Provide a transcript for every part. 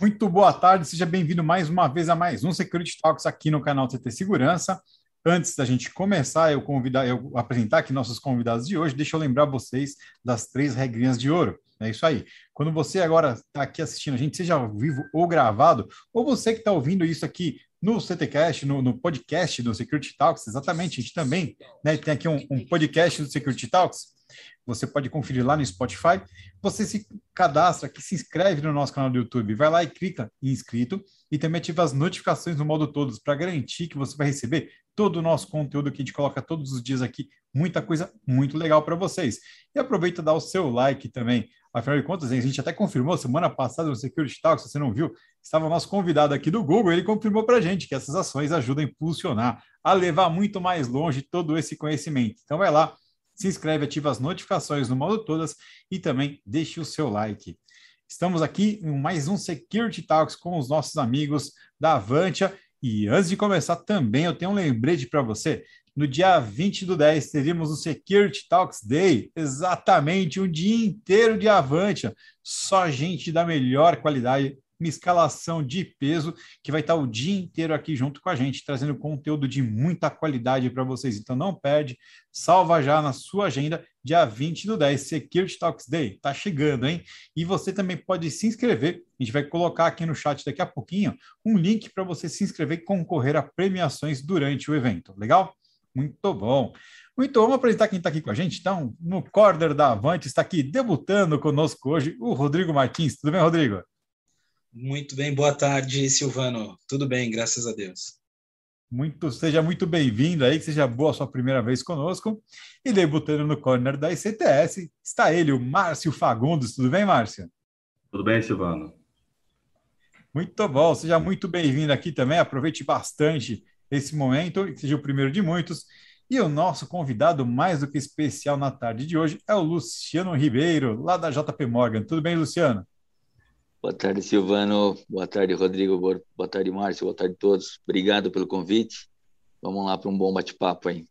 Muito boa tarde, seja bem-vindo mais uma vez a mais um Security Talks aqui no canal CT Segurança. Antes da gente começar, eu convidar, eu apresentar aqui nossos convidados de hoje, deixa eu lembrar vocês das três regrinhas de ouro. É isso aí. Quando você agora está aqui assistindo a gente, seja ao vivo ou gravado, ou você que está ouvindo isso aqui no CTCast, no, no, podcast do Security Talks, exatamente, a gente também né, tem aqui um, um podcast do Security Talks. Você pode conferir lá no Spotify. Você se cadastra aqui, se inscreve no nosso canal do YouTube, vai lá e clica em inscrito e também ativa as notificações no modo todos para garantir que você vai receber todo o nosso conteúdo que a gente coloca todos os dias aqui, muita coisa muito legal para vocês. E aproveita e dá o seu like também. Afinal de contas, a gente até confirmou semana passada no Security Talk, se você não viu, estava o nosso convidado aqui do Google, ele confirmou para a gente que essas ações ajudam a impulsionar, a levar muito mais longe todo esse conhecimento. Então vai lá, se inscreve, ativa as notificações no modo todas e também deixe o seu like. Estamos aqui em mais um Security Talks com os nossos amigos da Avantia. E antes de começar também, eu tenho um lembrete para você. No dia 20 do 10, teríamos o Security Talks Day, exatamente um dia inteiro de Avantia. Só gente da melhor qualidade uma escalação de peso que vai estar o dia inteiro aqui junto com a gente, trazendo conteúdo de muita qualidade para vocês. Então não perde, salva já na sua agenda, dia 20 do 10, Security Talks Day. Tá chegando, hein? E você também pode se inscrever. A gente vai colocar aqui no chat daqui a pouquinho um link para você se inscrever e concorrer a premiações durante o evento. Legal? Muito bom. Muito bom, vamos apresentar quem está aqui com a gente. Então, no corner da Avante, está aqui debutando conosco hoje o Rodrigo Martins. Tudo bem, Rodrigo? Muito bem, boa tarde, Silvano. Tudo bem, graças a Deus. Muito, seja muito bem-vindo aí, que seja boa a sua primeira vez conosco. E debutando no corner da ICTS, está ele, o Márcio Fagundes. Tudo bem, Márcio? Tudo bem, Silvano. Muito bom, seja muito bem-vindo aqui também. Aproveite bastante esse momento, que seja o primeiro de muitos. E o nosso convidado mais do que especial na tarde de hoje é o Luciano Ribeiro, lá da JP Morgan. Tudo bem, Luciano? Boa tarde, Silvano. Boa tarde, Rodrigo. Boa tarde, Márcio. Boa tarde a todos. Obrigado pelo convite. Vamos lá para um bom bate-papo aí.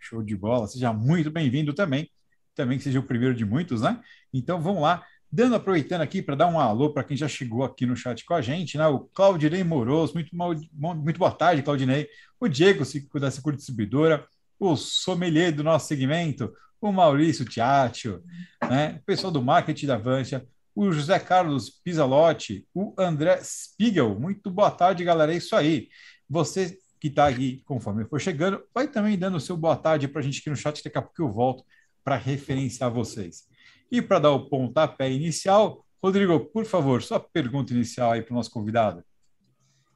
Show de bola. Seja muito bem-vindo também. Também que seja o primeiro de muitos, né? Então vamos lá. Dando, aproveitando aqui para dar um alô para quem já chegou aqui no chat com a gente, né? O Claudinei Moroso, muito, muito boa tarde, Claudinei. O Diego da Secur Distribuidora, o sommelier do nosso segmento, o Maurício Tiatio, né? O pessoal do marketing da Vancha, o José Carlos Pisalotti, o André Spiegel. Muito boa tarde, galera. É isso aí. Você que está aqui, conforme for chegando, vai também dando o seu boa tarde para a gente aqui no chat. Daqui a pouco eu volto para referenciar vocês. E para dar o pontapé inicial, Rodrigo, por favor, sua pergunta inicial aí para o nosso convidado.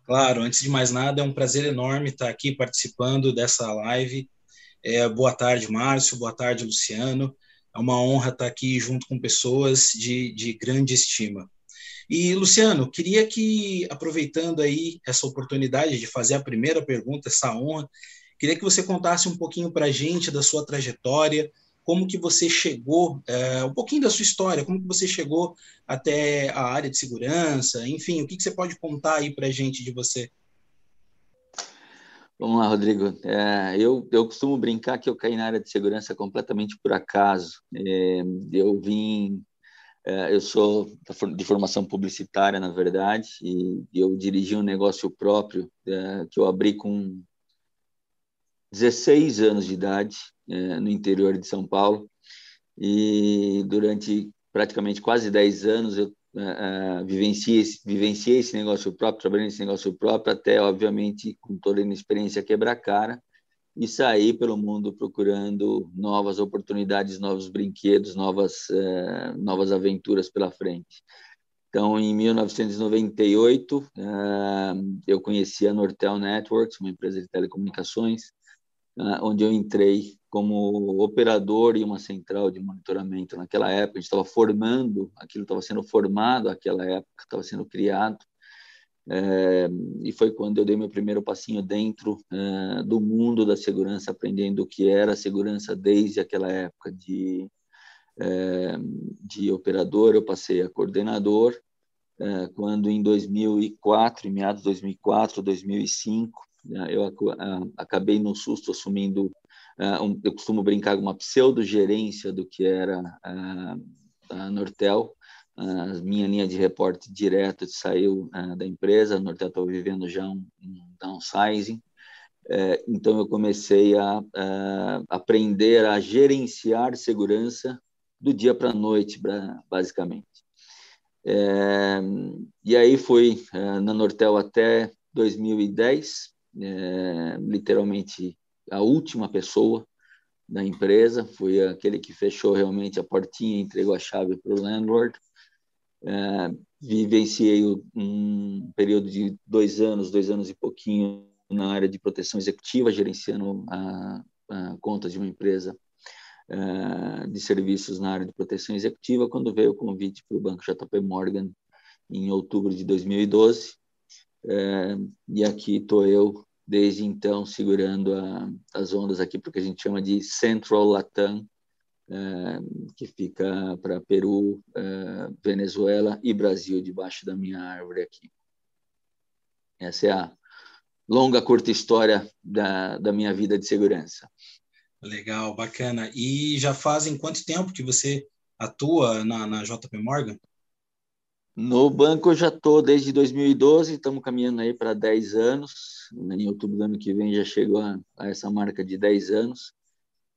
Claro, antes de mais nada, é um prazer enorme estar aqui participando dessa live. É, boa tarde, Márcio. Boa tarde, Luciano. É uma honra estar aqui junto com pessoas de, de grande estima. E, Luciano, queria que, aproveitando aí essa oportunidade de fazer a primeira pergunta, essa honra, queria que você contasse um pouquinho para a gente da sua trajetória, como que você chegou, é, um pouquinho da sua história, como que você chegou até a área de segurança, enfim, o que, que você pode contar aí para a gente de você? Vamos lá, Rodrigo. É, eu, eu costumo brincar que eu caí na área de segurança completamente por acaso. É, eu vim, é, eu sou de formação publicitária, na verdade, e eu dirigi um negócio próprio é, que eu abri com 16 anos de idade é, no interior de São Paulo. E durante praticamente quase 10 anos eu uh, vivenciei, vivenciei esse negócio próprio, trabalhei nesse negócio próprio, até, obviamente, com toda a inexperiência quebrar cara, e sair pelo mundo procurando novas oportunidades, novos brinquedos, novas, uh, novas aventuras pela frente. Então, em 1998, uh, eu conheci a Nortel Networks, uma empresa de telecomunicações, onde eu entrei como operador em uma central de monitoramento naquela época. A gente estava formando, aquilo estava sendo formado naquela época, estava sendo criado. É, e foi quando eu dei meu primeiro passinho dentro é, do mundo da segurança, aprendendo o que era segurança desde aquela época de, é, de operador. Eu passei a coordenador, quando em 2004, em meados de 2004, 2005, eu acabei no susto assumindo uh, eu costumo brincar com uma pseudo-gerência do que era uh, a Nortel. Uh, minha linha de reporte direto saiu da empresa, a Nortel está vivendo já um, downsizing, é, então eu comecei a, a, aprender a gerenciar segurança do dia para a noite, basicamente. É, e aí fui é, na Nortel até 2010, é, literalmente a última pessoa da empresa, fui aquele que fechou realmente a portinha, entregou a chave para o landlord. É, vivenciei um período de dois anos, dois anos e pouquinho na área de proteção executiva, gerenciando a, a conta de uma empresa uh, de serviços na área de proteção executiva, quando veio o convite para o Banco JP Morgan em outubro de 2012. Uh, e aqui estou eu, desde então, segurando a, as ondas aqui, porque a gente chama de Central Latam, uh, que fica para Peru, Venezuela e Brasil, debaixo da minha árvore aqui. Essa é a longa, curta história da, da minha vida de segurança. Legal, bacana. E já fazem quanto tempo que você atua na, na JP Morgan? No banco eu já estou desde 2012, estamos caminhando aí para 10 anos. Em outubro do ano que vem já chegou a, a essa marca de 10 anos,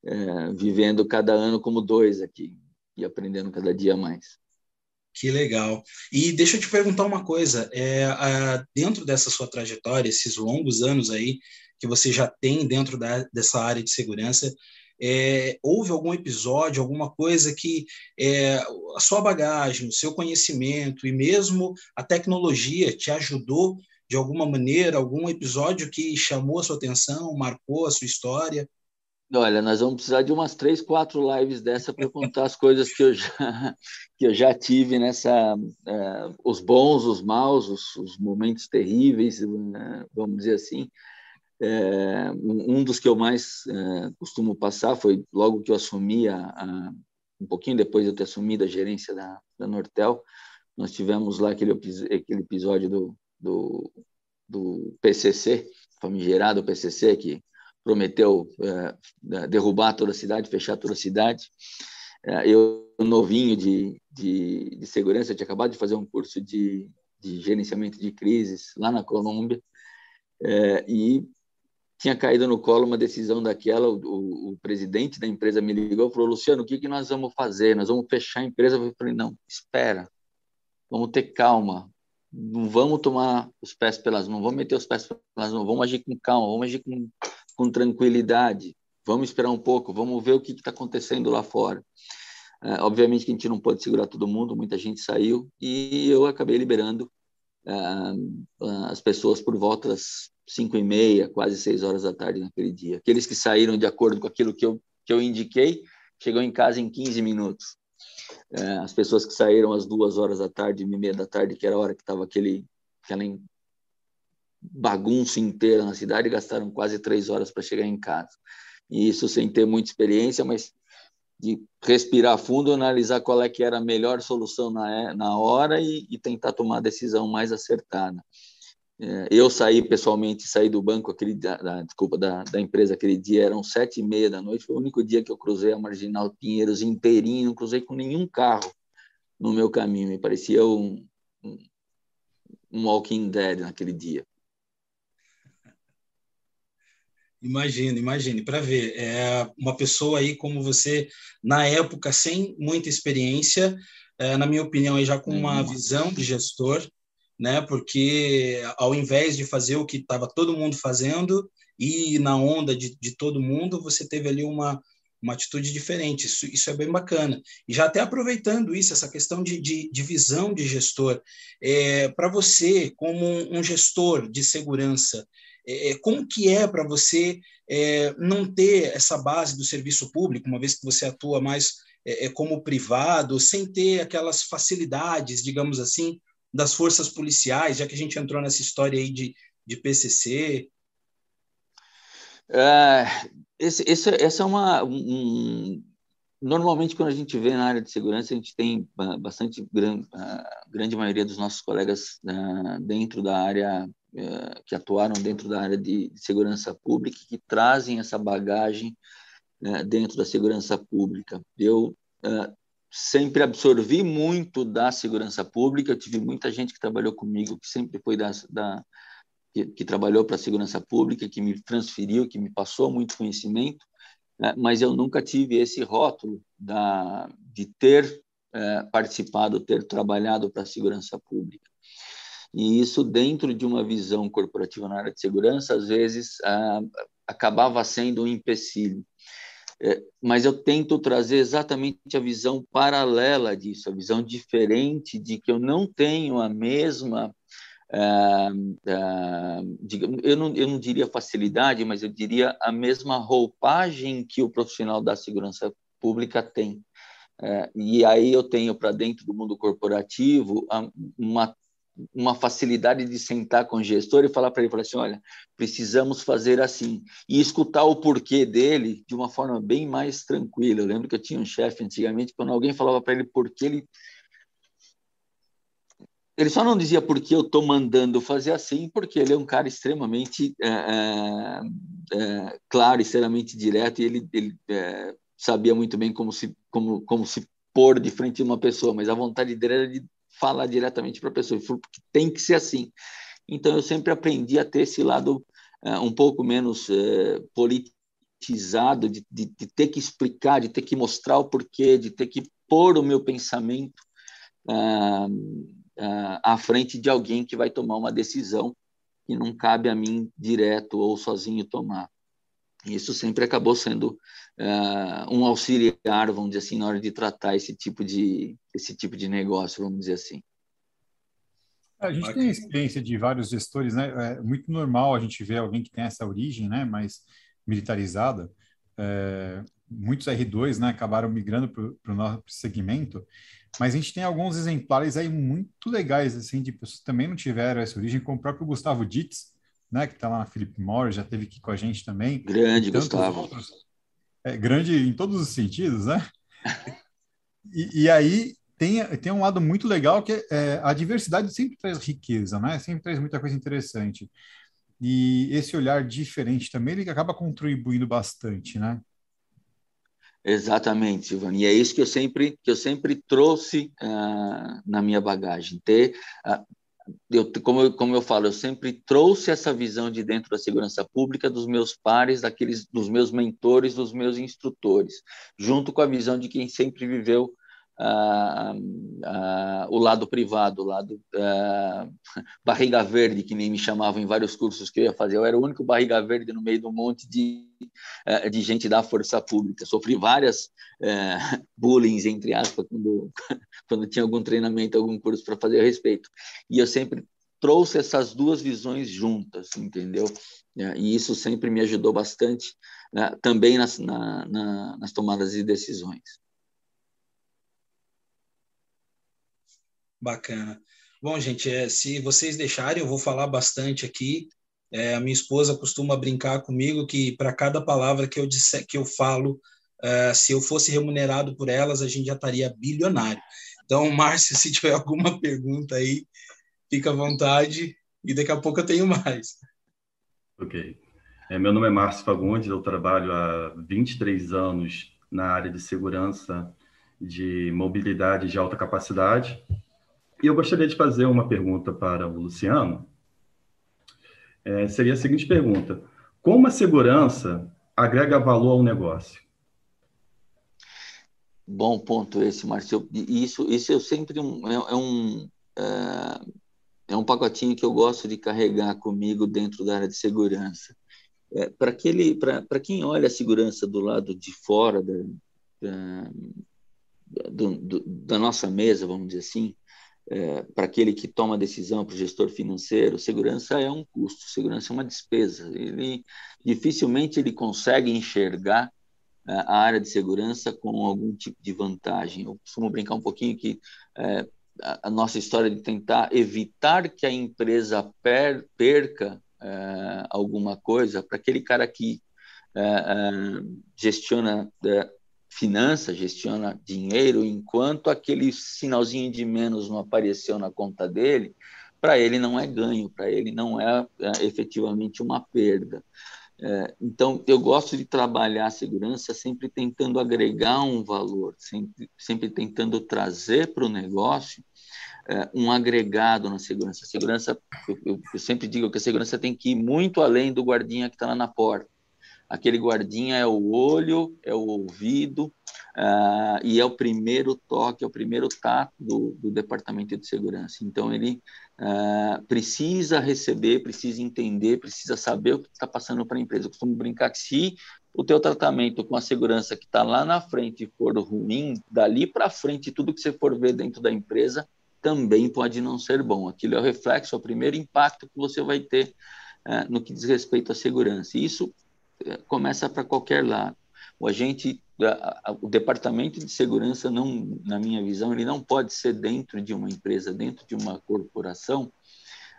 é, vivendo cada ano como dois aqui e aprendendo cada dia mais. Que legal. E deixa eu te perguntar uma coisa: é, a, dentro dessa sua trajetória, esses longos anos aí que você já tem dentro da, dessa área de segurança, é, houve algum episódio, alguma coisa que é, a sua bagagem, o seu conhecimento e mesmo a tecnologia te ajudou de alguma maneira, algum episódio que chamou a sua atenção, marcou a sua história? Olha, nós vamos precisar de umas três, quatro lives dessa para contar as coisas que eu já, que eu já tive nessa, uh, os bons, os maus, os, os momentos terríveis, uh, vamos dizer assim. Uh, um dos que eu mais costumo passar foi logo que eu assumi, a, a, um pouquinho depois de eu ter assumido a gerência da, da Nortel, nós tivemos lá aquele, aquele episódio do, do, do PCC, famigerado PCC, que prometeu é, derrubar toda a cidade, fechar toda a cidade. É, eu, novinho de, de, de, segurança, tinha acabado de fazer um curso de, de gerenciamento de crises lá na Colômbia é, e tinha caído no colo uma decisão daquela. O, o, o, presidente da empresa me ligou e falou: Luciano, o que, que nós vamos fazer? Nós vamos fechar a empresa? Eu falei: não, espera, vamos ter calma. Não vamos tomar os pés pelas mãos, vamos meter os pés pelas mãos, vamos agir com calma, vamos agir com com tranquilidade. Vamos esperar um pouco, vamos ver o que está acontecendo lá fora. É, obviamente que a gente não pode segurar todo mundo, muita gente saiu e eu acabei liberando as pessoas por volta das cinco e meia, quase seis horas da tarde naquele dia. Aqueles que saíram de acordo com aquilo que eu, que eu indiquei, chegou em casa em 15 minutos. É, as pessoas que saíram às duas horas da tarde, e meia da tarde, que era a hora que estava aquele, aquela bagunça inteira na cidade, gastaram quase três horas para chegar em casa. E isso sem ter muita experiência, mas de respirar fundo, analisar qual é que era a melhor solução na, na hora e, e tentar tomar a decisão mais acertada. É, eu saí pessoalmente, saí do banco aquele da, desculpa da, da empresa aquele dia eram sete e meia da noite. Foi o único dia que eu cruzei a marginal Pinheiros inteirinho, não cruzei com nenhum carro no meu caminho. Me parecia um, um, um Walking Dead naquele dia. Imagine, imagine, para ver. É uma pessoa aí como você, na época, sem muita experiência, é, na minha opinião, aí já com uma uhum. visão de gestor, né? Porque ao invés de fazer o que estava todo mundo fazendo e na onda de, de todo mundo, você teve ali uma, uma atitude diferente. Isso, isso é bem bacana. E já até aproveitando isso, essa questão de, de, de visão de gestor, é, para você, como um gestor de segurança, é, é, como que é para você é, não ter essa base do serviço público, uma vez que você atua mais é, é, como privado, sem ter aquelas facilidades, digamos assim, das forças policiais, já que a gente entrou nessa história aí de, de PCC? É, esse, esse, essa é uma... Um, normalmente, quando a gente vê na área de segurança, a gente tem bastante grande, grande maioria dos nossos colegas uh, dentro da área que atuaram dentro da área de, segurança pública que trazem essa bagagem né, dentro da segurança pública. Eu uh, sempre absorvi muito da segurança pública, eu tive muita gente que trabalhou comigo, que sempre foi da, da que, que, trabalhou para a segurança pública, que me transferiu, que me passou muito conhecimento, né, mas eu nunca tive esse rótulo da, de ter uh, participado, ter trabalhado para a segurança pública. E isso, dentro de uma visão corporativa na área de segurança, às vezes ah, acabava sendo um empecilho. É, mas eu tento trazer exatamente a visão paralela disso, a visão diferente de que eu não tenho a mesma, ah, ah, eu, não, eu não diria facilidade, mas eu diria a mesma roupagem que o profissional da segurança pública tem. É, e aí eu tenho para dentro do mundo corporativo uma uma facilidade de sentar com o gestor e falar para ele, falar assim, olha, precisamos fazer assim, e escutar o porquê dele de uma forma bem mais tranquila. Eu lembro que eu tinha um chefe antigamente, quando alguém falava para ele por que ele ele só não dizia porque eu estou mandando fazer assim, porque ele é um cara extremamente é, é, claro, extremamente direto, e ele, ele é, sabia muito bem como se, como, como se pôr de frente de uma pessoa, mas a vontade dele era de falar diretamente para a pessoa, porque tem que ser assim. Então, eu sempre aprendi a ter esse lado uh, um pouco menos uh, politizado, de, de, de, ter que explicar, de ter que mostrar o porquê, de ter que pôr o meu pensamento uh, à frente de alguém que vai tomar uma decisão que não cabe a mim direto ou sozinho tomar. Isso sempre acabou sendo uh, um auxiliar, vamos dizer assim, na hora de tratar esse tipo de, esse tipo de negócio, vamos dizer assim. A gente tem a experiência de vários gestores, né? É muito normal a gente ver alguém que tem essa origem, né? Mais militarizada. É, muitos R2, né? Acabaram migrando para o nosso segmento, mas a gente tem alguns exemplares aí muito legais, assim, de pessoas que também não tiveram essa origem, como o próprio Gustavo Dietz, né, que está lá na Philip Morris, já teve aqui com a gente também. Grande, Gustavo. Outros, é, grande em todos os sentidos, né? e, e, aí tem, tem um lado muito legal que é, é, a diversidade sempre traz riqueza, né? Sempre traz muita coisa interessante. E esse olhar diferente também, ele acaba contribuindo bastante, né? Exatamente, Silvano. E é isso que eu sempre que eu sempre trouxe uh, na minha bagagem, ter uh, eu, como, eu, como eu falo, eu sempre trouxe essa visão de dentro da segurança pública dos meus pares, daqueles, dos meus mentores, dos meus instrutores, junto com a visão de quem sempre viveu o lado privado, o lado ah, barriga verde, que nem me chamavam em vários cursos que eu ia fazer. Eu era o único barriga verde no meio de um monte de, ah, de gente da força pública. Sofri várias ah, bullying, entre aspas, quando, quando tinha algum treinamento, algum curso para fazer a respeito. E eu sempre trouxe essas duas visões juntas, entendeu? E isso sempre me ajudou bastante né, também nas, na, na, nas tomadas de decisões. Bacana. Bom, gente, é, se vocês deixarem, eu vou falar bastante aqui. É, a minha esposa costuma brincar comigo que para cada palavra que eu disser, que eu falo, é, se eu fosse remunerado por elas, a gente já estaria bilionário. Então, Márcio, se tiver alguma pergunta aí, fica à vontade e daqui a pouco eu tenho mais. Ok. É, meu nome é Márcio Fagundes, eu trabalho há 23 anos na área de segurança de mobilidade de alta capacidade e eu gostaria de fazer uma pergunta para o Luciano. É, seria a seguinte pergunta: Como a segurança agrega valor ao negócio? Bom ponto esse, Márcio. Isso, isso eu sempre um, é, é um é, é, um pacotinho que eu gosto de carregar comigo dentro da área de segurança. É, para aquele, para quem olha a segurança do lado de fora da, da, do, do, da nossa mesa, vamos dizer assim, é, para aquele que toma decisão, para o gestor financeiro, segurança é um custo, segurança é uma despesa. Ele dificilmente ele consegue enxergar é, a área de segurança com algum tipo de vantagem. Eu costumo brincar um pouquinho que é, a nossa história de tentar evitar que a empresa per, perca é, alguma coisa para aquele cara que é, é, gestiona finança, gestiona dinheiro, enquanto aquele sinalzinho de menos não apareceu na conta dele, para ele não é ganho, para ele não é, é, efetivamente uma perda. É, então, eu gosto de trabalhar a segurança sempre tentando agregar um valor, sempre, sempre tentando trazer para o negócio é, um agregado na segurança. A segurança, eu, eu, sempre digo que a segurança tem que ir muito além do guardinha que está lá na porta. Aquele guardinha é o olho, é o ouvido, uh, e é o primeiro toque, é o primeiro tato do, do departamento de segurança. Então, ele uh, precisa receber, precisa entender, precisa saber o que está passando para a empresa. Eu costumo brincar que se o teu tratamento com a segurança que está lá na frente for ruim, dali para frente, tudo que você for ver dentro da empresa também pode não ser bom. Aquilo é o reflexo, é o primeiro impacto que você vai ter uh, no que diz respeito à segurança. Isso começa para qualquer lado. O agente, o departamento de segurança não, na minha visão, ele não pode ser dentro de uma empresa, dentro de uma corporação,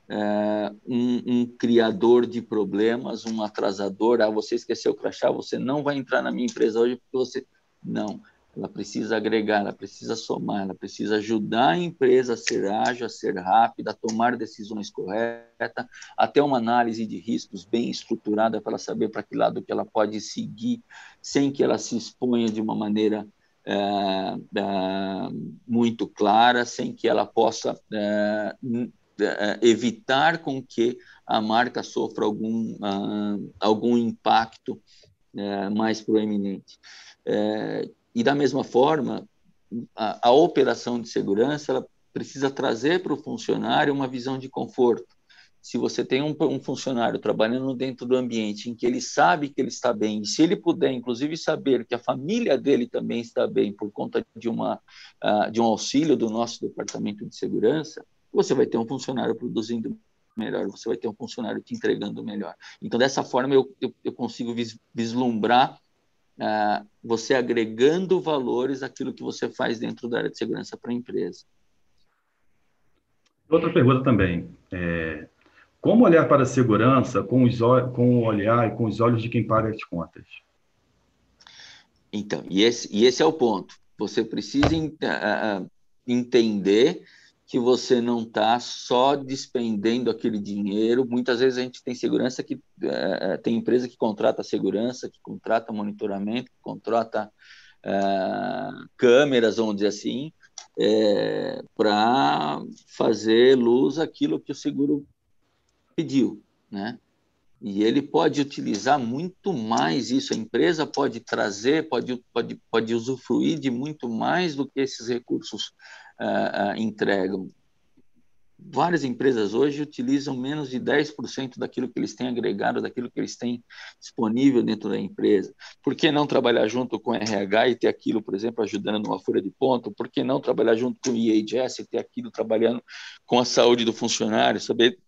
é, um, um, criador de problemas, um atrasador. Ah, você esqueceu o crachá, você não vai entrar na minha empresa hoje porque você não ela precisa agregar, ela precisa somar, ela precisa ajudar a empresa a ser ágil, a ser rápida, a tomar decisões corretas, a ter uma análise de riscos bem estruturada para saber para que lado que ela pode seguir, sem que ela se exponha de uma maneira é, é, muito clara, sem que ela possa é, evitar com que a marca sofra algum, algum impacto mais proeminente. E da mesma forma, a, a operação de segurança ela precisa trazer para o funcionário uma visão de conforto. Se você tem um, um, funcionário trabalhando dentro do ambiente em que ele sabe que ele está bem, e se ele puder, inclusive, saber que a família dele também está bem por conta de, uma, uh, de um auxílio do nosso departamento de segurança, você vai ter um funcionário produzindo melhor, você vai ter um funcionário te entregando melhor. Então, dessa forma, eu, eu, eu consigo vislumbrar uh, você agregando valores àquilo que você faz dentro da área de segurança para a empresa. Outra pergunta também. É, como olhar para a segurança com, os, com o olhar e com os olhos de quem paga as contas? Então, e esse, e esse é o ponto. Você precisa uh, entender que você não está só despendendo aquele dinheiro. Muitas vezes a gente tem segurança que é, tem empresa que contrata segurança, que contrata monitoramento, que contrata é, câmeras, vamos dizer assim, é, para fazer luz aquilo que o seguro pediu, né? E ele pode utilizar muito mais isso. A empresa pode trazer, pode, pode, pode usufruir de muito mais do que esses recursos uh, entregam. Várias empresas hoje utilizam menos de 10% daquilo que eles têm agregado, daquilo que eles têm disponível dentro da empresa. Por que não trabalhar junto com RH e ter aquilo, por exemplo, ajudando numa folha de ponto? Por que não trabalhar junto com o IHS e ter aquilo trabalhando com a saúde do funcionário, saber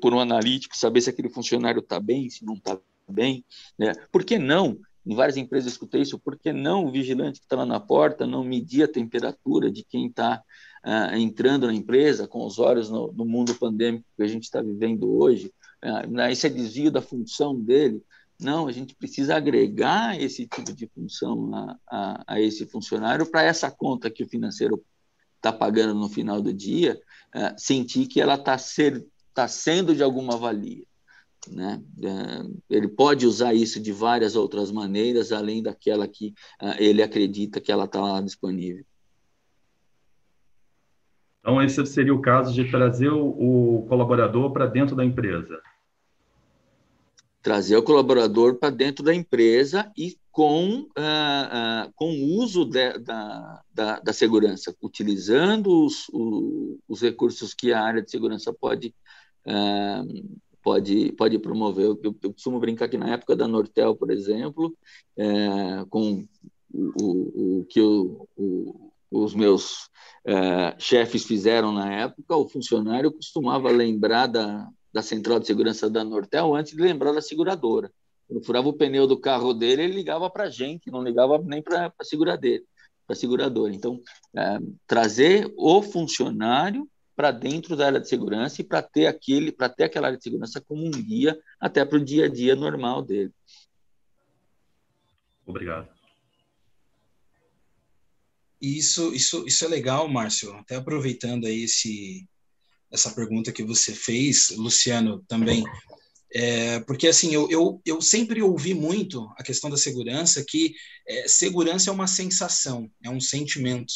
por um analítico, saber se aquele funcionário está bem, se não está bem? Né? Por que não em várias empresas eu escutei isso, por que não o vigilante que está lá na porta não medir a temperatura de quem está ah, entrando na empresa com os olhos no, no mundo pandêmico que a gente está vivendo hoje? Uh, esse é desvio da função dele. Não, a gente precisa agregar esse tipo de função a, a, a esse funcionário para essa conta que o financeiro está pagando no final do dia, uh, sentir que ela está tá sendo de alguma valia. Né? É, ele pode usar isso de várias outras maneiras, além daquela que uh, ele acredita que ela está disponível. Então, esse seria o caso de trazer o, o colaborador para dentro da empresa. Trazer o colaborador para dentro da empresa e com, uh, uh, com o uso de, da, da, da, segurança, utilizando os, os, os, recursos que a área de segurança pode pode, pode promover. Eu, eu, eu, costumo brincar que na época da Nortel, por exemplo, é, com o, o, o que o, os meus é, chefes fizeram na época, o funcionário costumava lembrar da, da central de segurança da Nortel antes de lembrar da seguradora. Quando furava o pneu do carro dele, ele ligava para a gente, não ligava nem para a seguradora. Então, é, trazer o funcionário para dentro da área de segurança e para ter aquele, para ter aquela área de segurança como um guia até para o dia a dia normal dele. Obrigado. Isso, isso, isso é legal, Márcio. Até aproveitando aí esse, essa pergunta que você fez, Luciano, também É, porque assim, eu, eu, eu sempre ouvi muito a questão da segurança, que é, segurança é uma sensação, é um sentimento.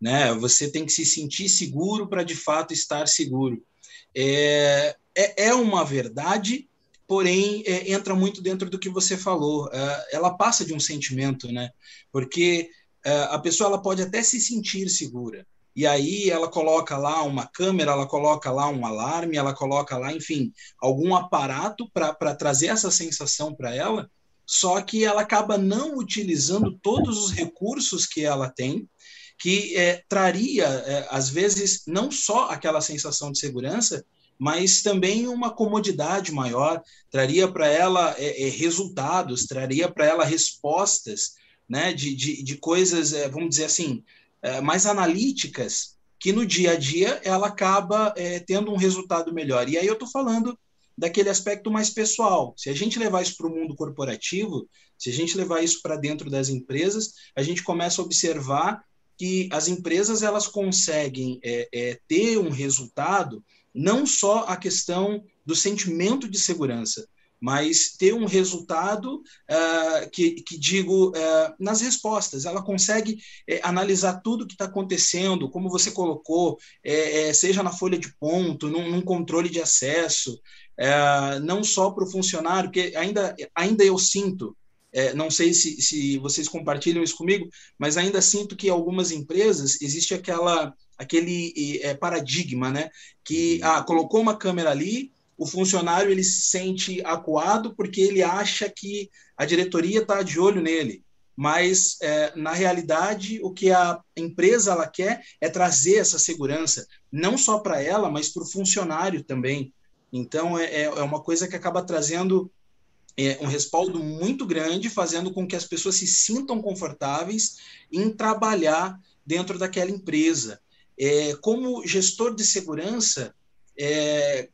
Né? Você tem que se sentir seguro para de fato estar seguro. É, é, é uma verdade, porém é, entra muito dentro do que você falou. É, ela passa de um sentimento, né? Porque é, a pessoa ela pode até se sentir segura, e aí ela coloca lá uma câmera, ela coloca lá um alarme, ela coloca lá, enfim, algum aparato para trazer essa sensação para ela, só que ela acaba não utilizando todos os recursos que ela tem, que é, traria, é, às vezes, não só aquela sensação de segurança, mas também uma comodidade maior, traria para ela é, é, resultados, traria para ela respostas né, de, de, de coisas, é, vamos dizer assim, é, mais analíticas, que no dia a dia ela acaba tendo um resultado melhor. E aí eu estou falando daquele aspecto mais pessoal. Se a gente levar isso para o mundo corporativo, se a gente levar isso para dentro das empresas, a gente começa a observar que as empresas elas conseguem é, é, ter um resultado não só a questão do sentimento de segurança, mas ter um resultado uh, que, que, digo, uh, nas respostas. Ela consegue uh, analisar tudo que está acontecendo, como você colocou, eh, seja na folha de ponto, num, num controle de acesso, não só para o funcionário, porque ainda, ainda eu sinto, não sei se, se vocês compartilham isso comigo, mas ainda sinto que algumas empresas existe aquela, aquele paradigma, né? Que ah, colocou uma câmera ali, o funcionário ele se sente acuado porque ele acha que a diretoria está de olho nele. Mas, é, na realidade, o que a empresa ela quer é trazer essa segurança, não só para ela, mas para o funcionário também. Então, é, é, é uma coisa que acaba trazendo é, um respaldo muito grande, fazendo com que as pessoas se sintam confortáveis em trabalhar dentro daquela empresa. É, como gestor de segurança, é,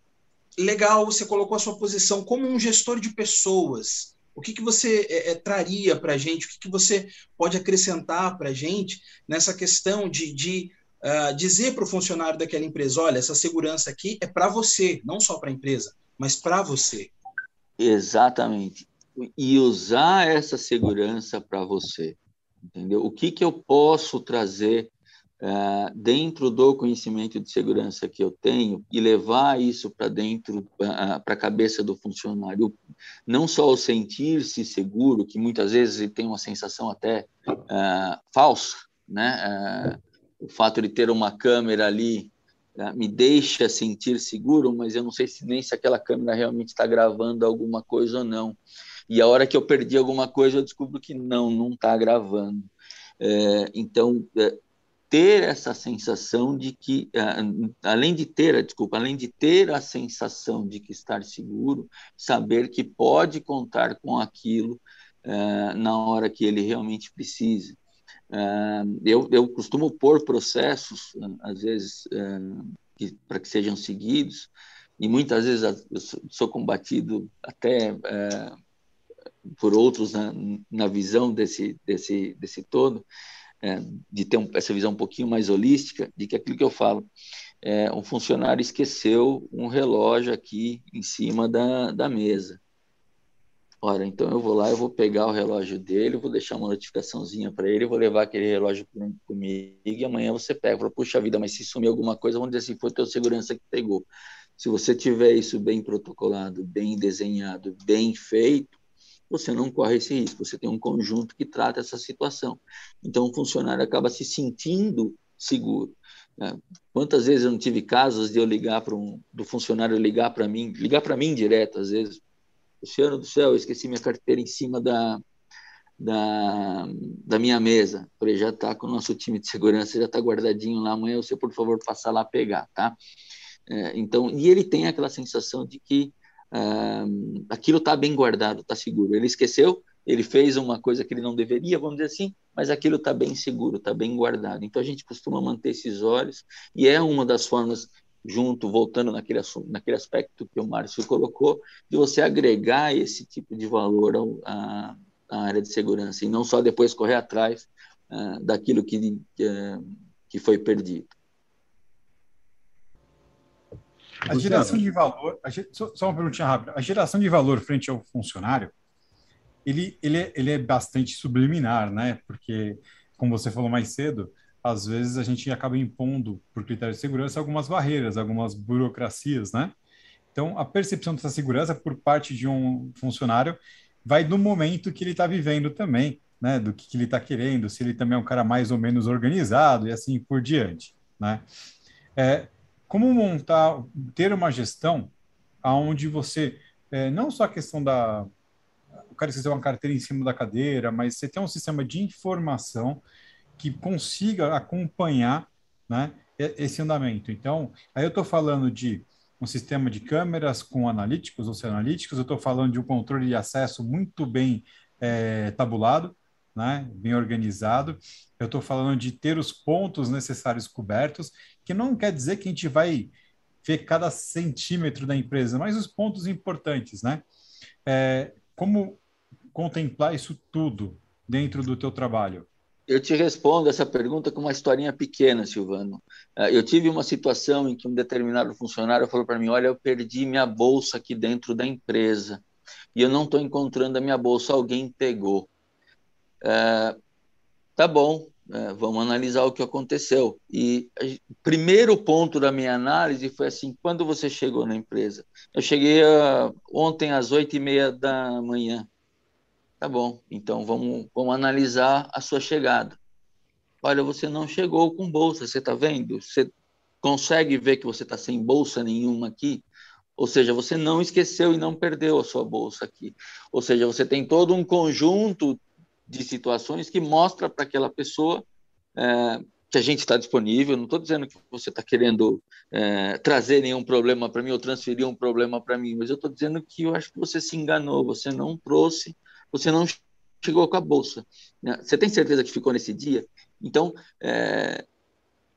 legal, você colocou a sua posição como um gestor de pessoas. O que, que você é, é, traria para a gente? O que, que você pode acrescentar para a gente nessa questão de, de uh, dizer para o funcionário daquela empresa: olha, essa segurança aqui é para você, não só para a empresa, mas para você? Exatamente. E usar essa segurança para você. Entendeu? O que, que eu posso trazer uh, dentro do conhecimento de segurança que eu tenho e levar isso para dentro, uh, para a cabeça do funcionário. Não só o sentir-se seguro, que muitas vezes ele tem uma sensação até uh, falsa, né? o fato de ter uma câmera ali me deixa sentir seguro, mas eu não sei se nem se aquela câmera realmente está gravando alguma coisa ou não. E a hora que eu perdi alguma coisa, eu descubro que não, não está gravando. É, então, é, ter essa sensação de que, ah, além de ter, desculpa, além de ter a sensação de que estar seguro, saber que pode contar com aquilo uh, na hora que ele realmente precisa. Eu, eu costumo pôr processos, às vezes, uh, para que sejam seguidos, e muitas vezes eu sou, combatido até por outros na, na visão desse, desse, desse todo, é, de ter um, essa visão um pouquinho mais holística, de que aquilo que eu falo, é, um funcionário esqueceu um relógio aqui em cima da, da mesa. Ora, então eu vou lá, eu vou pegar o relógio dele, vou deixar uma notificaçãozinha para ele, vou levar aquele relógio comigo e amanhã você pega. Fala, puxa vida, mas se sumir alguma coisa, vamos dizer assim, foi teu segurança que pegou. Se você tiver isso bem protocolado, bem desenhado, bem feito, você não corre esse risco, você tem um conjunto que trata essa situação. Então, o funcionário acaba se sentindo seguro. Né? Quantas vezes eu não tive casos de eu ligar para um, do funcionário ligar para mim, ligar para mim direto, às vezes, Luciano do céu, eu esqueci minha carteira em cima da, da, da minha mesa. Falei, já está com o nosso time de segurança, já está guardadinho lá, amanhã você, por favor, passar lá pegar, tá? É, então, e ele tem aquela sensação de que uh, aquilo está bem guardado, está seguro. Ele esqueceu, ele fez uma coisa que ele não deveria, vamos dizer assim, mas aquilo está bem seguro, está bem guardado. Então a gente costuma manter esses olhos e é uma das formas junto, voltando naquele, naquele aspecto que o Márcio colocou, de você agregar esse tipo de valor ao, à, à área de segurança e não só depois correr atrás uh, daquilo que, uh, que foi perdido. A geração de valor, a, só uma perguntinha rápida. A geração de valor frente ao funcionário, ele, ele, é, ele é bastante subliminar, né? Porque, como você falou mais cedo, às vezes a gente acaba impondo, por critério de segurança, algumas barreiras, algumas burocracias, né? Então, a percepção dessa segurança por parte de um funcionário vai do momento que ele está vivendo também, né? Do que, que ele está querendo, se ele também é um cara mais ou menos organizado e assim por diante, né? É, como montar, ter uma gestão aonde você, é, não só a questão da, o cara esqueceu uma carteira em cima da cadeira, mas você tem um sistema de informação que consiga acompanhar né, esse andamento. Então, aí eu estou falando de um sistema de câmeras com analíticos ou sem analíticos, eu estou falando de um controle de acesso muito bem é, tabulado, né, bem organizado. Eu estou falando de ter os pontos necessários cobertos, que não quer dizer que a gente vai ver cada centímetro da empresa, mas os pontos importantes, né? É, como contemplar isso tudo dentro do teu trabalho? Eu te respondo essa pergunta com uma historinha pequena, Silvano. É, eu tive uma situação em que um determinado funcionário falou para mim: Olha, eu perdi minha bolsa aqui dentro da empresa e eu não estou encontrando a minha bolsa, alguém pegou. É, tá bom, é, vamos analisar o que aconteceu. E o primeiro ponto da minha análise foi assim: quando você chegou na empresa? Eu cheguei a, ontem às oito e meia da manhã. Tá bom, então vamos, vamos analisar a sua chegada. Olha, você não chegou com bolsa, você está vendo? Você consegue ver que você está sem bolsa nenhuma aqui? Ou seja, você não esqueceu e não perdeu a sua bolsa aqui. Ou seja, você tem todo um conjunto de situações que mostra para aquela pessoa é, que a gente está disponível. Não estou dizendo que você está querendo é, trazer nenhum problema para mim ou transferir um problema para mim, mas eu estou dizendo que eu acho que você se enganou, você não trouxe, você não chegou com a bolsa. Né? Você tem certeza que ficou nesse dia? Então, é,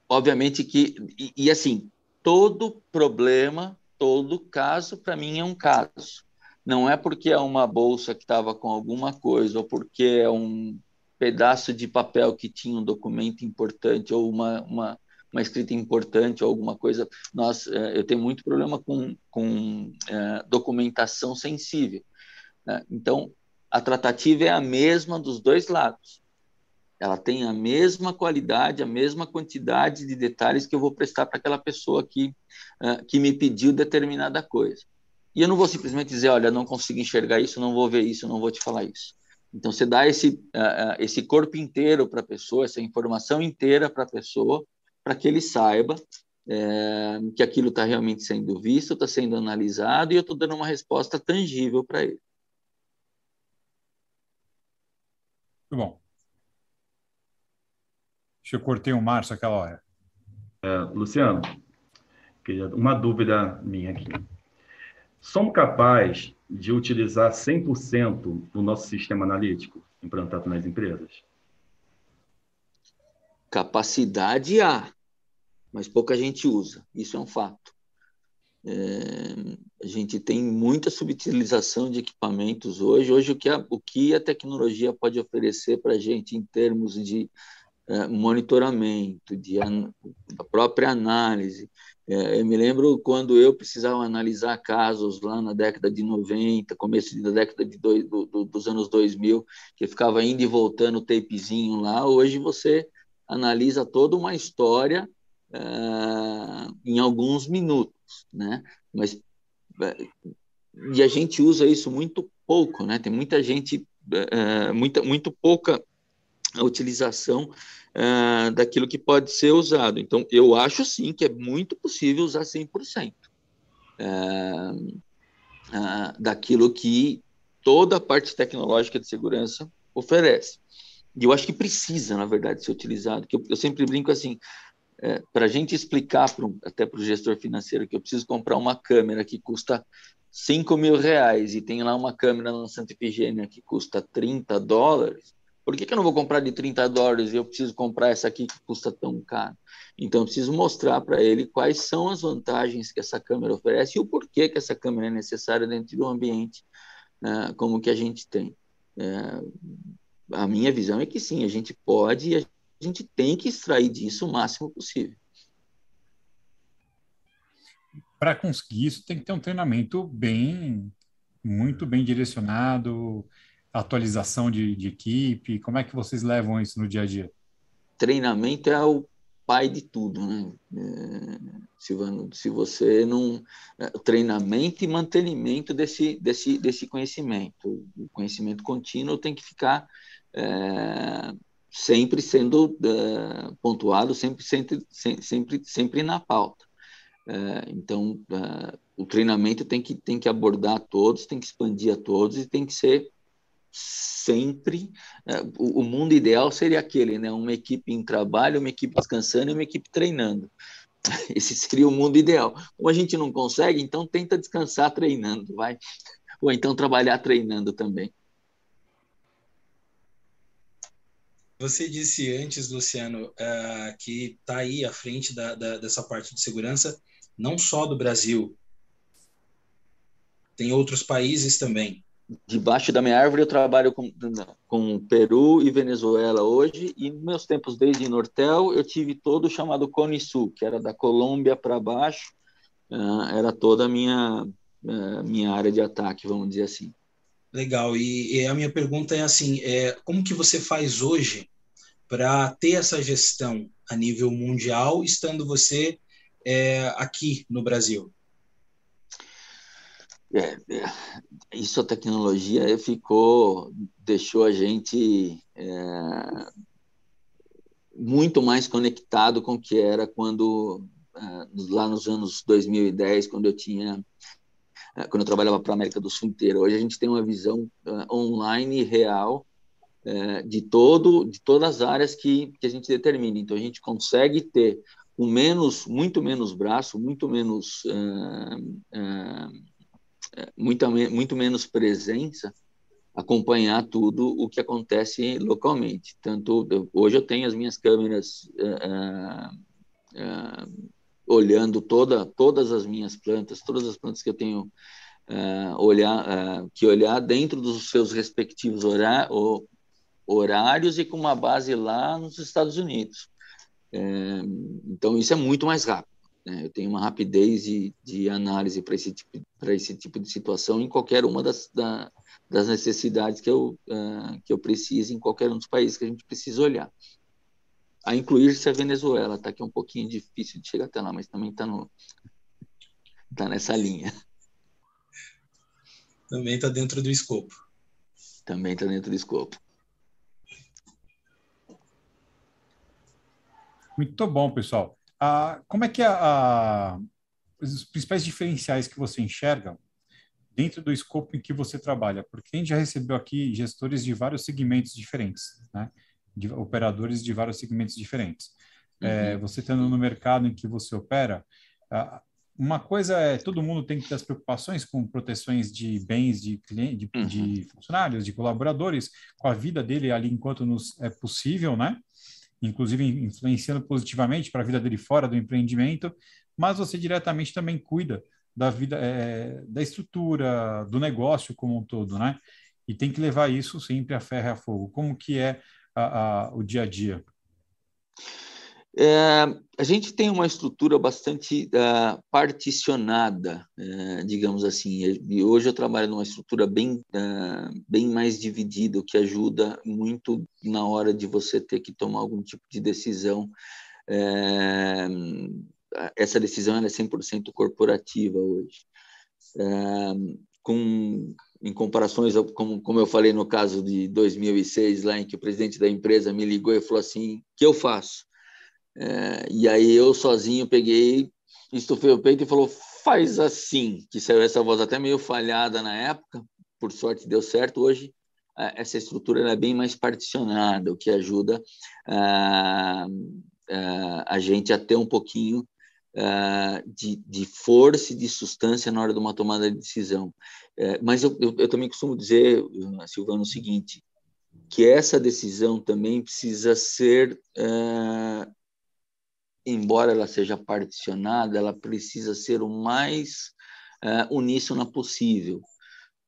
obviamente que e, e assim todo problema, todo caso para mim é um caso não é porque é uma bolsa que estava com alguma coisa, ou porque é um pedaço de papel que tinha um documento importante, ou uma, uma, uma escrita importante, ou alguma coisa. Nós, é, eu tenho muito problema com, com é, documentação sensível. Né? Então, a tratativa é a mesma dos dois lados. Ela tem a mesma qualidade, a mesma quantidade de detalhes que eu vou prestar para aquela pessoa que, uh, que me pediu determinada coisa. E eu não vou simplesmente dizer, olha, não consigo enxergar isso, não vou ver isso, não vou te falar isso. Então, você dá esse, uh, esse corpo inteiro para a pessoa, essa informação inteira para a pessoa, para que ele saiba é, que aquilo está realmente sendo visto, está sendo analisado, e eu estou dando uma resposta tangível para ele. Muito bom. Deixa eu cortei o Márcio aquela hora. É, Luciano, uma dúvida minha aqui somos capazes de utilizar 100% do nosso sistema analítico implantado nas empresas? Capacidade há, mas pouca gente usa. Isso é um fato. É, a gente tem muita subutilização de equipamentos hoje. Hoje, o que a, o que a tecnologia pode oferecer para a gente em termos de é, monitoramento, de an, da própria análise, é, eu me lembro quando eu precisava analisar casos lá na década de 90, começo da década de dois, do, do, dos anos 2000, que ficava indo e voltando o tapezinho lá. Hoje você analisa toda uma história é, em alguns minutos, né? Mas é, e a gente usa isso muito pouco, né? Tem muita gente, é, muita, muito pouca utilização uh, daquilo que pode ser usado. Então, eu acho sim que é muito possível usar 100% uh, uh, daquilo que toda a parte tecnológica de segurança oferece. E eu acho que precisa, na verdade, ser utilizado. Que eu, eu sempre brinco assim, é, para a gente explicar pro, até para o gestor financeiro que eu preciso comprar uma câmera que custa 5 mil reais e tem lá uma câmera na Santa Efigênia que custa 30 dólares, por que, que eu não vou comprar de 30 dólares e eu preciso comprar essa aqui que custa tão caro? Então, eu preciso mostrar para ele quais são as vantagens que essa câmera oferece e o porquê que essa câmera é necessária dentro do ambiente né, como que a gente tem. É, a minha visão é que sim, a gente pode e a gente tem que extrair disso o máximo possível. para conseguir isso tem que ter um treinamento bem, muito bem direcionado, atualização de, de equipe. Como é que vocês levam isso no dia a dia? Treinamento é o pai de tudo, né? É, Silvano, se você não é, treinamento e mantenimento desse desse desse conhecimento, o conhecimento contínuo tem que ficar é, sempre sendo é, pontuado, sempre sempre sempre sempre na pauta. É, então, é, o treinamento tem que tem que abordar todos, tem que expandir a todos e tem que ser sempre. O, o, mundo ideal seria aquele, né? Uma equipe em trabalho, uma equipe descansando e uma equipe treinando. Esse seria o mundo ideal. Como a gente não consegue, então tenta descansar treinando, vai. Ou então trabalhar treinando também. Você disse antes, Luciano, uh, que está aí à frente da, da, dessa parte de segurança, não só do Brasil, tem outros países também debaixo da minha árvore eu trabalho com, com Peru e Venezuela hoje, e meus tempos desde Nortel eu tive todo o chamado Cone Sul, que era da Colômbia para baixo, uh, era toda a minha, uh, minha área de ataque, vamos dizer assim. Legal, e, e a minha pergunta é assim, é, como que você faz hoje para ter essa gestão a nível mundial, estando você é, aqui no Brasil? É, é, isso a tecnologia ficou deixou a gente é, muito mais conectado com o que era quando é, lá nos anos 2010 quando eu tinha quando eu trabalhava para a América do Sul inteira. Hoje a gente tem uma visão é, online real de todo de todas as áreas que, que a gente determina. Então a gente consegue ter com menos muito menos braço muito menos muito, muito menos presença acompanhar tudo o que acontece localmente. Tanto hoje eu tenho as minhas câmeras uh, uh, olhando toda, todas as minhas plantas, todas as plantas que eu tenho uh, olhar, que olhar dentro dos seus respectivos horá horários e com uma base lá nos Estados Unidos. então isso é muito mais rápido. Né? Eu tenho uma rapidez de, de análise para esse, tipo, esse tipo de situação em qualquer uma das, da, das necessidades que eu, uh, que eu preciso em qualquer um dos países que a gente precisa olhar. A incluir-se a Venezuela, está aqui um pouquinho difícil de chegar até lá, mas também está tá nessa linha. Também está dentro do escopo. Também está dentro do escopo. Muito bom, pessoal. Ah, como é que a, a, os principais diferenciais que você enxerga dentro do escopo em que você trabalha? Porque a gente já recebeu aqui gestores de vários segmentos diferentes, né? De operadores de vários segmentos diferentes. É, uhum. É, você estando no mercado em que você opera, uma coisa é todo mundo tem que ter as preocupações com proteções de bens de, cliente, de, uhum. de funcionários, de colaboradores, com a vida dele ali enquanto nos é possível, né? inclusive influenciando positivamente para a vida dele fora do empreendimento, mas você diretamente também cuida da vida, é, da estrutura, do negócio como um todo, né? E tem que levar isso sempre a ferro e a fogo. Como que é a, a, o dia a dia? É, a gente tem uma estrutura bastante uh, particionada, uh, digamos assim. E hoje eu trabalho numa estrutura bem, uh, bem mais dividida, o que ajuda muito na hora de você ter que tomar algum tipo de decisão. Essa decisão é 100% corporativa hoje. com em comparações, como, como eu falei no caso de 2006, lá em que o presidente da empresa me ligou e falou assim: que eu faço? É, e aí eu sozinho peguei, estufei o peito e falou, faz assim, que saiu essa voz até meio falhada na época, por sorte deu certo, hoje essa estrutura é bem mais particionada, o que ajuda a, a, a gente a ter um pouquinho de, de, força e de substância na hora de uma tomada de decisão. É, mas eu, eu, eu, também costumo dizer, Silvano, o seguinte, que essa decisão também precisa ser embora ela seja particionada, ela precisa ser o mais uh, uníssona possível.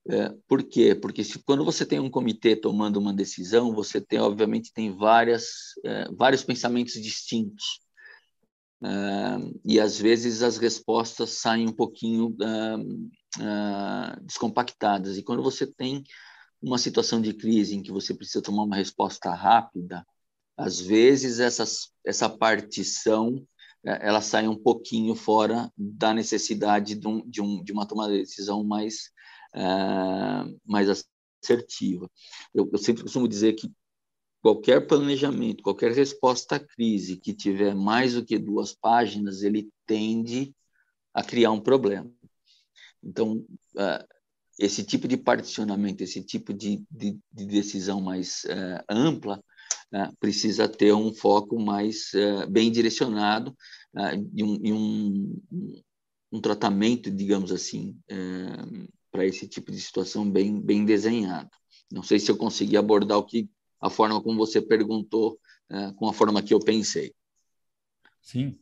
Uh, por quê? Porque se, quando você tem um comitê tomando uma decisão, você tem, obviamente, tem várias, uh, vários pensamentos distintos. Uh, e às vezes as respostas saem um pouquinho uh, uh, descompactadas. E quando você tem uma situação de crise em que você precisa tomar uma resposta rápida, às vezes essas, essa partição ela sai um pouquinho fora da necessidade de, um, de, um, de uma tomada de decisão mais, mais assertiva. Eu, eu sempre costumo dizer que qualquer planejamento, qualquer resposta à crise que tiver mais do que duas páginas, ele tende a criar um problema. Então, uh, esse tipo de particionamento, esse tipo de, de, de decisão mais uh, ampla, uh, precisa ter um foco mais bem direcionado e um, e um, um, tratamento, digamos assim, para esse tipo de situação bem, bem desenhado. Não sei se eu consegui abordar o que a forma como você perguntou, é, com a forma que eu pensei. Sim.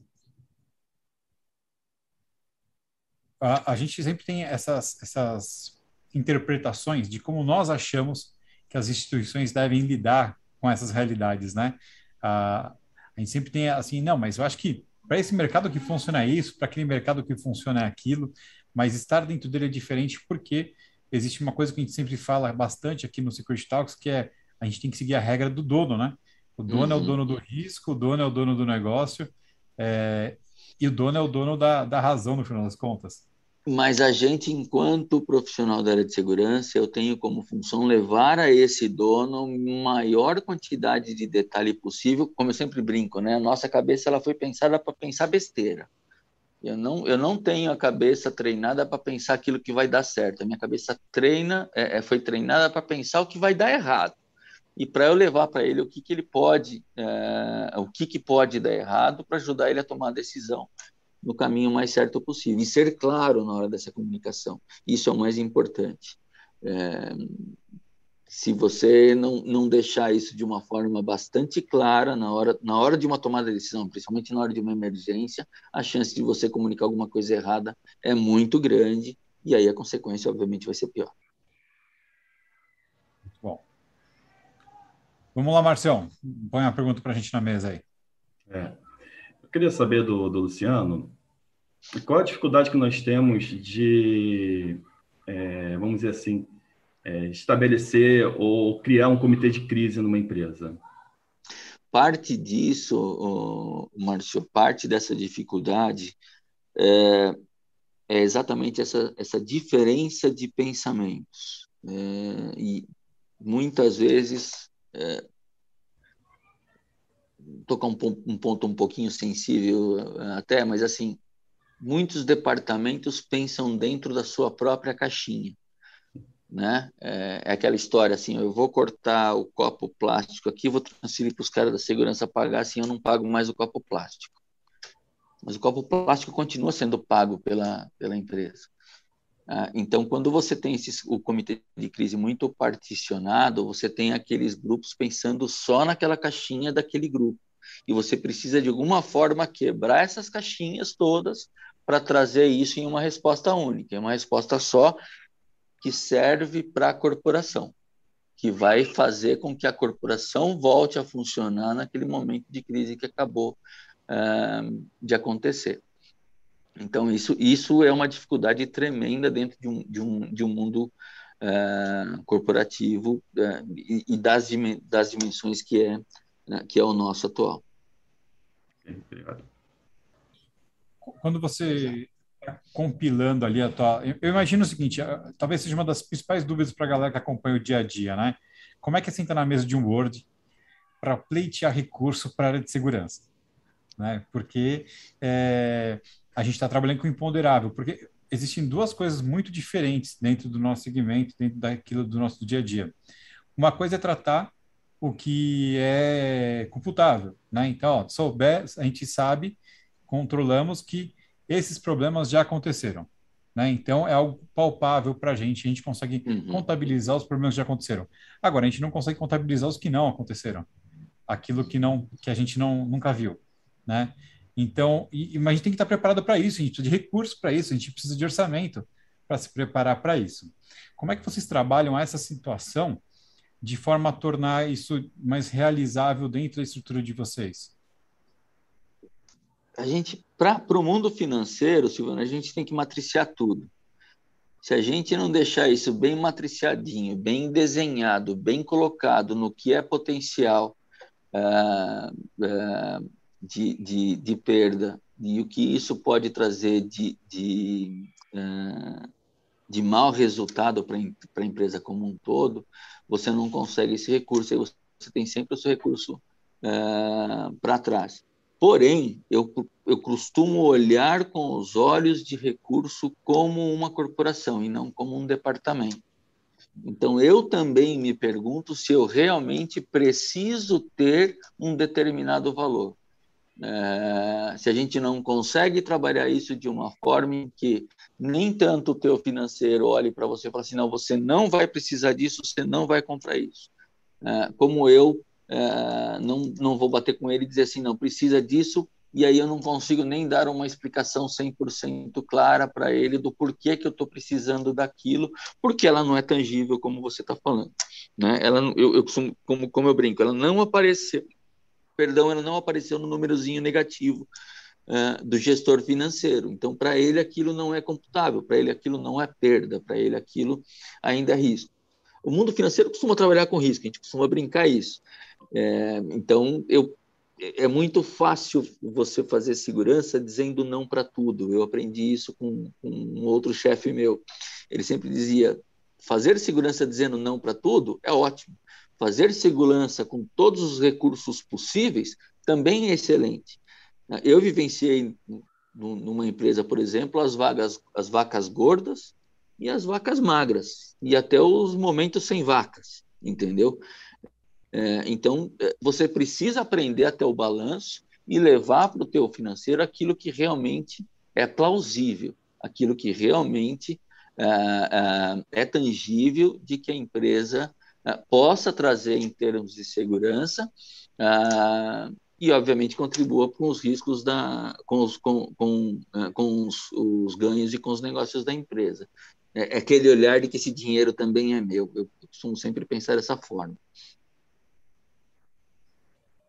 A, a gente sempre tem essas, essas interpretações de como nós achamos que as instituições devem lidar com essas realidades, né? A, a gente sempre tem assim, não, mas eu acho que para esse mercado que funciona isso, para aquele mercado que funciona aquilo, mas estar dentro dele é diferente porque existe uma coisa que a gente sempre fala bastante aqui no Security Talks, que é a gente tem que seguir a regra do dono, né? O dono uhum. é o uhum. dono do risco, o dono é o dono do negócio, é, e o dono é o dono da, da razão, no final das contas. Mas a gente, enquanto profissional da área de segurança, eu tenho como função levar a esse dono maior quantidade de detalhe possível, como eu sempre brinco, né? A nossa cabeça ela foi pensada para pensar besteira. Eu não, eu não tenho a cabeça treinada para pensar aquilo que vai dar certo. A minha cabeça treina, é, é foi treinada para pensar o que vai dar errado e para eu levar para ele o que, que ele pode, é, o que, que pode dar errado para ajudar ele a tomar a decisão no caminho mais certo possível e ser claro na hora dessa comunicação. Isso é o mais importante. É, se você não, não deixar isso de uma forma bastante clara na hora, na hora de uma tomada de decisão, principalmente na hora de uma emergência, a chance de você comunicar alguma coisa errada é muito grande e aí a consequência, obviamente, vai ser pior. Vamos lá, Marcião. Põe uma pergunta para a gente na mesa aí. É. Eu queria saber do, do Luciano qual a dificuldade que nós temos de, é, vamos dizer assim, é, estabelecer ou criar um comitê de crise numa empresa? Parte disso, Márcio, parte dessa dificuldade é, é, exatamente essa, essa diferença de pensamentos. É, e muitas vezes é, tocar um, um, ponto um pouquinho sensível é, até, mas assim, muitos departamentos pensam dentro da sua própria caixinha, né? É, é aquela história assim, eu vou cortar o copo plástico aqui, vou transferir para os caras da segurança pagar, assim eu não pago mais o copo plástico. Mas o copo plástico continua sendo pago pela, pela empresa. Ah, então, quando você tem esses, o comitê de crise muito particionado, você tem aqueles grupos pensando só naquela caixinha daquele grupo. E você precisa, de alguma forma, quebrar essas caixinhas todas para trazer isso em uma resposta única, em uma resposta só que serve para a corporação, que vai fazer com que a corporação volte a funcionar naquele momento de crise que acabou uh, de acontecer. Então, isso, isso é uma dificuldade tremenda dentro de um, de um, de um mundo uh, corporativo uh, e, e, das, das dimensões que é, uh, que é o nosso atual. Obrigado. Quando você está compilando ali a tua. Eu imagino o seguinte: talvez seja uma das principais dúvidas para a galera que acompanha o dia a dia, né? Como é que é sentar na mesa de um Word para pleitear recurso para a área de segurança? Né? Porque é, a gente está trabalhando com imponderável, porque existem duas coisas muito diferentes dentro do nosso segmento, dentro daquilo do nosso dia a dia. Uma coisa é tratar o que é computável, né? Então, ó, souber, a gente sabe, controlamos que esses problemas já aconteceram, né? Então, é algo palpável para a gente, a gente consegue uhum. contabilizar os problemas que já aconteceram. Agora, a gente não consegue contabilizar os que não aconteceram, aquilo que não, que a gente não nunca viu, né? Então, e, mas a gente tem que estar preparado para isso, a gente precisa de recursos para isso, a gente precisa de orçamento para se preparar para isso. Como é que vocês trabalham essa situação de forma a tornar isso mais realizável dentro da estrutura de vocês? a gente, para o mundo financeiro, Silvana, a gente tem que matriciar tudo. Se a gente não deixar isso bem matriciadinho, bem desenhado, bem colocado no que é potencial uh, uh, de, de, de, perda e o que isso pode trazer de, de, uh, de mau resultado para a empresa como um todo, você não consegue esse recurso, aí você tem sempre o seu recurso para trás. Porém, eu, eu costumo olhar com os olhos de recurso como uma corporação e não como um departamento. Então, eu também me pergunto se eu realmente preciso ter um determinado valor. É, se a gente não consegue trabalhar isso de uma forma em que nem tanto o teu financeiro olhe para você e fale assim, não, você não vai precisar disso, você não vai comprar isso. É, como eu é, não, não vou bater com ele e dizer assim, não, precisa disso, e aí eu não consigo nem dar uma explicação 100% clara para ele do porquê que eu estou precisando daquilo, porque ela não é tangível, como você está falando. Né? Ela, eu, eu como, como eu brinco, ela não apareceu, perdão, ela não apareceu no númerozinho negativo uh, do gestor financeiro. Então, para ele, aquilo não é computável, para ele, aquilo não é perda, para ele, aquilo ainda é risco. O mundo financeiro costuma trabalhar com risco, a gente costuma brincar isso. É, então, eu, é muito fácil você fazer segurança dizendo não para tudo. Eu aprendi isso com, com um outro chefe meu. Ele sempre dizia: fazer segurança dizendo não para tudo é ótimo. Fazer segurança com todos os recursos possíveis também é excelente. Eu vivenciei numa empresa, por exemplo, as vagas, as vacas gordas e as vacas magras e até os momentos sem vacas, entendeu? É, então, é, você precisa aprender até o balanço e levar para o teu financeiro aquilo que realmente é plausível, aquilo que realmente é, é, é tangível de que a empresa possa trazer em termos de segurança é, e, obviamente, contribua com os riscos da, com, os, com, com, com os, os, ganhos e com os negócios da empresa. É, aquele olhar de que esse dinheiro também é meu. Eu costumo sempre pensar dessa forma.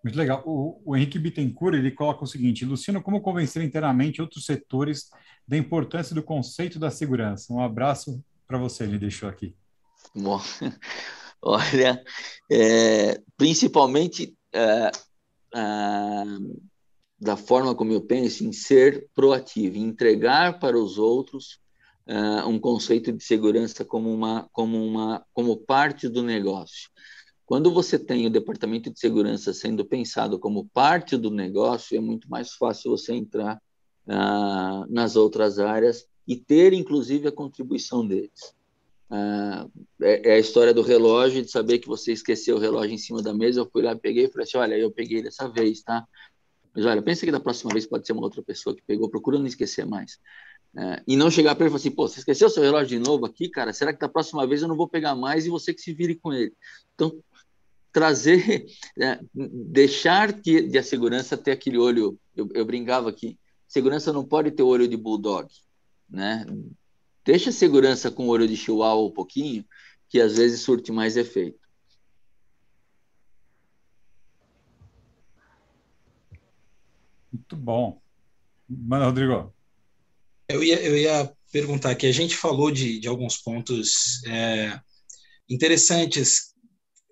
Muito legal. O, o, Henrique Bittencourt ele coloca o seguinte: Luciano, como convencer inteiramente outros setores da importância do conceito da segurança? Um abraço para você, ele deixou aqui. Bom, olha, é, principalmente é, da forma como eu penso em ser proativo, em entregar para os outros é, um conceito de segurança como uma, como uma, como parte do negócio. Quando você tem o departamento de segurança sendo pensado como parte do negócio, é muito mais fácil você entrar ah, nas outras áreas e ter, inclusive, a contribuição deles. Ah, é, é, a história do relógio, de saber que você esqueceu o relógio em cima da mesa. Eu fui lá, peguei e falei assim: olha, eu peguei dessa vez, tá? Mas olha, pensa que da próxima vez pode ser uma outra pessoa que pegou, procura não esquecer mais. É, e não chegar para ele e falar assim: pô, você esqueceu seu relógio de novo aqui, cara? Será que da próxima vez eu não vou pegar mais e você que se vire com ele? Então, trazer, né, deixar que de a segurança ter aquele olho. Eu, eu brincava aqui, segurança não pode ter olho de bulldog, né? Deixa a segurança com olho de chihuahua um pouquinho, que às vezes surte mais efeito. Muito bom. Mano, Rodrigo. Eu ia, eu ia perguntar aqui, a gente falou de, de alguns pontos é, interessantes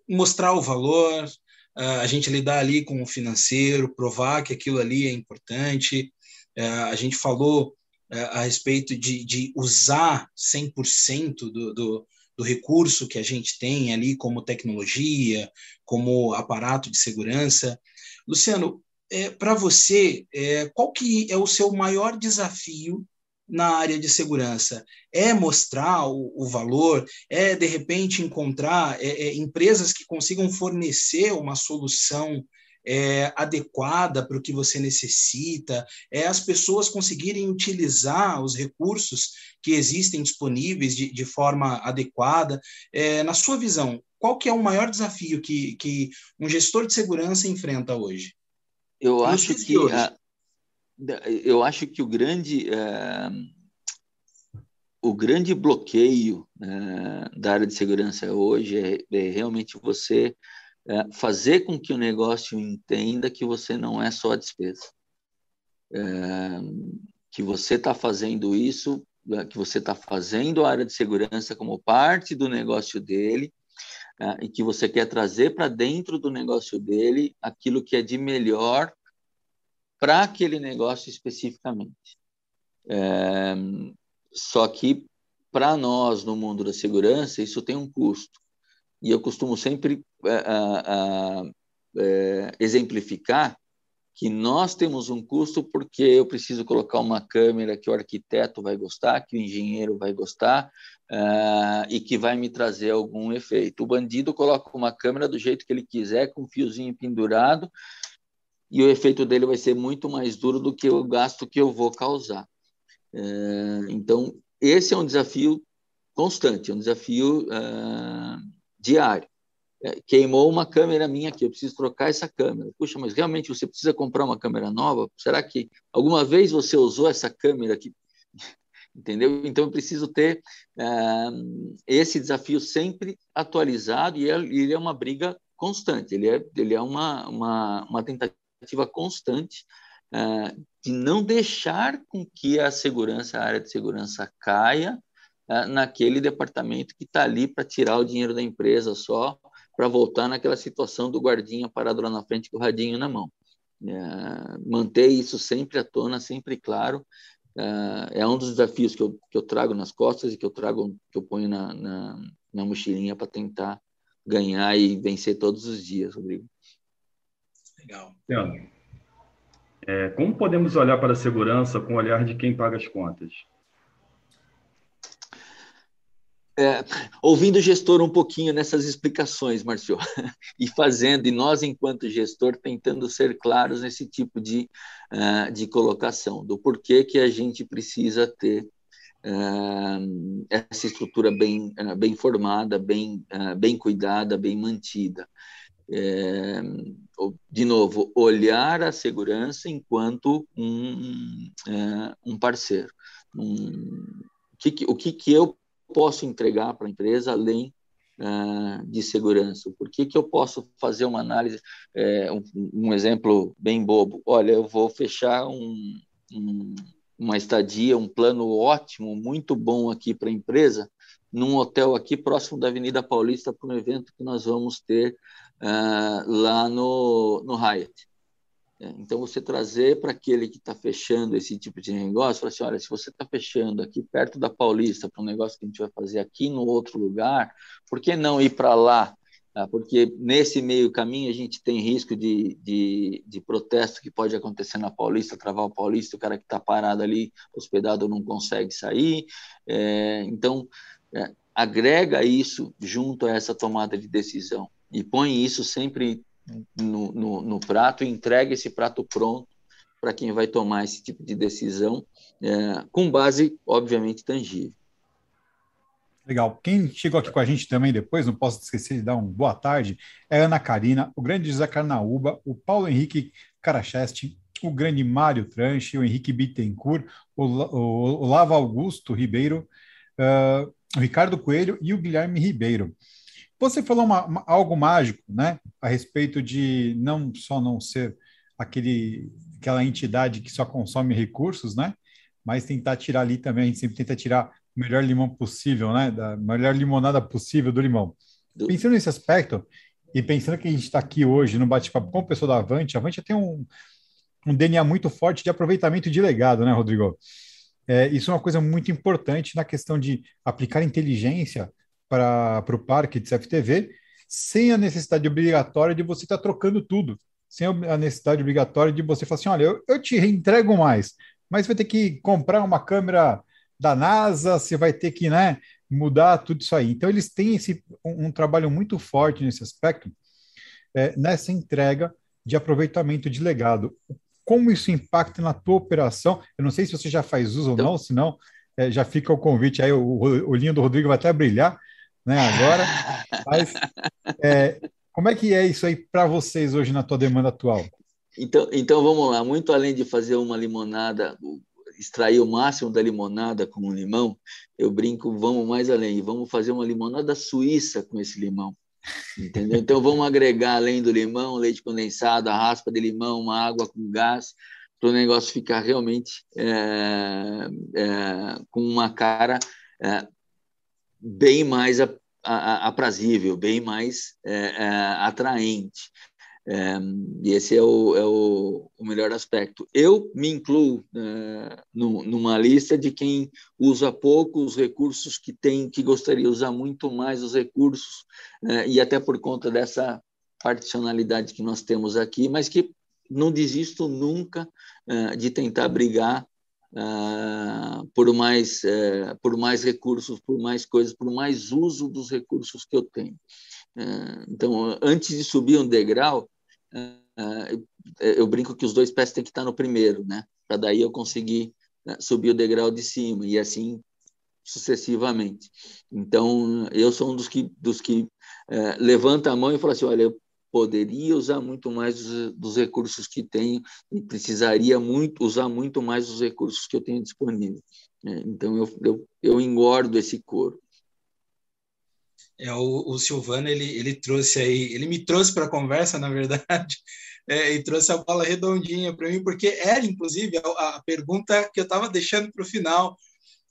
mostrar o valor, a gente lidar ali com o financeiro, provar que aquilo ali é importante. A gente falou a respeito de, de usar 100% do, do, do recurso que a gente tem ali como tecnologia, como aparato de segurança. Luciano, é, para você, é, qual que é o seu maior desafio na área de segurança? É mostrar o, o valor? É, de repente, encontrar é, é, empresas que consigam fornecer uma solução é, adequada para o que você necessita, é as pessoas conseguirem utilizar os recursos que existem disponíveis de, de forma adequada. É, na sua visão, qual que é o maior desafio que, que um gestor de segurança enfrenta hoje? Eu acho que a, eu acho que o grande é, o grande bloqueio é, da área de segurança hoje é, é realmente você é, fazer com que o negócio entenda que você não é só a despesa. é, que você está fazendo isso, né, que você está fazendo a área de segurança como parte do negócio dele, é, e que você quer trazer para dentro do negócio dele aquilo que é de melhor para aquele negócio especificamente. É, só que para nós no mundo da segurança isso tem um custo e eu costumo sempre é, é, exemplificar que nós temos um custo porque eu preciso colocar uma câmera que o arquiteto vai gostar, que o engenheiro vai gostar uh, e que vai me trazer algum efeito. O bandido coloca uma câmera do jeito que ele quiser, com um fiozinho pendurado, e o efeito dele vai ser muito mais duro do que o gasto que eu vou causar. Uh, então, esse é um desafio constante, é um desafio uh, diário. É, queimou uma câmera minha aqui, eu preciso trocar essa câmera. Puxa, mas realmente você precisa comprar uma câmera nova? Será que alguma vez você usou essa câmera aqui? Entendeu? Então eu preciso ter uh, esse desafio sempre atualizado e ele é uma briga constante, ele é, ele é uma, uma, uma tentativa constante uh, de não deixar com que a segurança, a área de segurança caia naquele departamento que está ali para tirar o dinheiro da empresa só para voltar naquela situação do guardinha parado lá na frente com o radinho na mão. É, manter isso sempre à tona, sempre claro, é, é um dos desafios que eu, que eu trago nas costas e que eu trago, que eu ponho na, na, na mochilinha para tentar ganhar e vencer todos os dias, Rodrigo. Legal. É, como podemos olhar para a segurança com o olhar de quem paga as contas? É, ouvindo o gestor um pouquinho nessas explicações, Marcio, e fazendo, e nós, enquanto gestor, tentando ser claros nesse tipo de, uh, de colocação, do porquê que a gente precisa ter uh, essa estrutura bem, uh, bem formada, bem, bem cuidada, bem mantida. É, de novo, olhar a segurança enquanto um, um parceiro. Um, o que, o que, que eu posso entregar para a empresa além uh, de segurança? Por que, que eu posso fazer uma análise, é, um, um, exemplo bem bobo? Olha, eu vou fechar um, um, uma estadia, um plano ótimo, muito bom aqui para a empresa, num hotel aqui próximo da Avenida Paulista para um evento que nós vamos ter uh, lá no, no Hyatt. É, então, você trazer para aquele que está fechando esse tipo de negócio, falar assim, olha, se você está fechando aqui perto da Paulista para um negócio que a gente vai fazer aqui no outro lugar, por que não ir para lá? Ah, porque nesse meio caminho a gente tem risco de, de, de, protesto que pode acontecer na Paulista, travar o Paulista, o cara que está parado ali, hospedado, não consegue sair. É, então, é, agrega isso junto a essa tomada de decisão e põe isso sempre no, no, no prato e entrega esse prato pronto para quem vai tomar esse tipo de decisão, é, com base, obviamente, tangível. Legal. Quem chegou aqui com a gente também depois, não posso esquecer de dar um boa tarde, é Ana Karina, o grande José Carnaúba, o Paulo Henrique Caracheste, o grande Mário Tranche, o Henrique Bittencourt, o, o, o Lava Augusto Ribeiro, uh, o Ricardo Coelho e o Guilherme Ribeiro. Você falou uma, uma, algo mágico, né, a respeito de não só não ser aquele, aquela entidade que só consome recursos, né, mas tentar tirar ali também, a gente sempre tenta tirar o melhor limão possível, né, da melhor limonada possível do limão. Pensando nesse aspecto e pensando que a gente está aqui hoje no bate-papo com o pessoal da Avante, a Avante tem um, um DNA muito forte de aproveitamento de legado, né, Rodrigo? É, isso é uma coisa muito importante na questão de aplicar inteligência para o parque de CFTV, sem a necessidade obrigatória de você estar tá trocando tudo, sem a necessidade obrigatória de você falar assim: olha, eu, eu te entrego mais, mas vai ter que comprar uma câmera da NASA, você vai ter que né, mudar tudo isso aí. Então, eles têm esse, um, um trabalho muito forte nesse aspecto, é, nessa entrega de aproveitamento de legado. Como isso impacta na tua operação? Eu não sei se você já faz uso então, ou não, senão é, já fica o convite aí, o, olhinho do Rodrigo vai até brilhar né, agora. Mas é, como é que é isso aí para vocês hoje na tua demanda atual? Então, então vamos lá, muito além de fazer uma limonada, extrair o máximo da limonada com o limão, eu brinco, vamos mais além, vamos fazer uma limonada suíça com esse limão. Entendeu? Então vamos agregar além do limão, leite condensado, a raspa de limão, uma água com gás, para o negócio ficar realmente é, é, com uma cara é, bem mais aprazível, bem mais é, é, atraente. É, e esse é, o, é o, o, melhor aspecto. Eu me incluo é, no, numa lista de quem usa pouco os recursos que tem, que gostaria de usar muito mais os recursos, é, e até por conta dessa particionalidade que nós temos aqui, mas que não desisto nunca é, de tentar brigar Uh, por mais uh, por mais recursos, por mais coisas, por mais uso dos recursos que eu tenho. Uh, então, antes de subir um degrau, eu brinco que os dois pés têm que estar no primeiro, né? Para daí eu conseguir subir o degrau de cima e assim sucessivamente. Então, eu sou um dos que dos que levanta a mão e fala assim, olha, eu poderia usar muito mais dos, dos, recursos que tenho e precisaria muito usar muito mais os recursos que eu tenho disponível. É, então eu, eu, eu engordo esse couro. É, o, o Silvano ele, ele trouxe aí, ele me trouxe para a conversa, na verdade, é, e trouxe a bola redondinha para mim, porque era inclusive a, a pergunta que eu estava deixando para o final,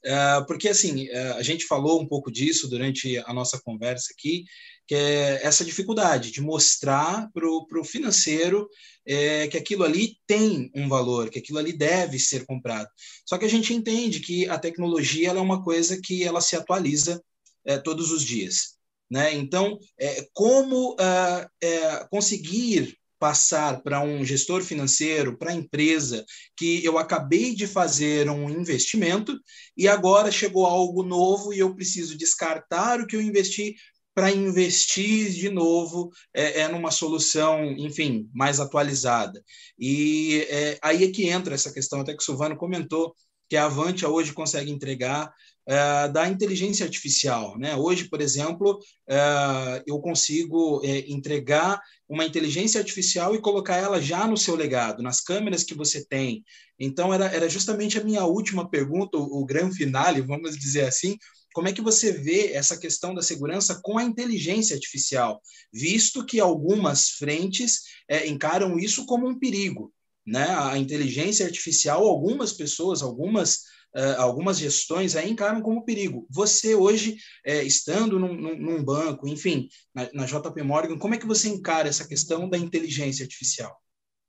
é, porque assim é, a gente falou um pouco disso durante a nossa conversa aqui, que é essa dificuldade de mostrar para o financeiro é, que aquilo ali tem um valor, que aquilo ali deve ser comprado. Só que a gente entende que a tecnologia é uma coisa que ela se atualiza é, todos os dias. Né? Então, é, como ah, é, conseguir passar para um gestor financeiro, para a empresa, que eu acabei de fazer um investimento e agora chegou algo novo e eu preciso descartar o que eu investi para investir de novo é, é, numa solução, enfim, mais atualizada. E é, aí é que entra essa questão, até que o Silvano comentou, que a Avantia hoje consegue entregar é, da inteligência artificial. Né? Hoje, por exemplo, é, eu consigo é, entregar uma inteligência artificial e colocar ela já no seu legado, nas câmeras que você tem. Então, era, era justamente a minha última pergunta, o, o grande finale, vamos dizer assim, como é que você vê essa questão da segurança com a inteligência artificial, visto que algumas frentes é, encaram isso como um perigo? Né? A inteligência artificial, algumas pessoas, algumas, uh, algumas gestões aí encaram como perigo. Você hoje, é, estando num, num, banco, enfim, na, na JP Morgan, como é que você encara essa questão da inteligência artificial?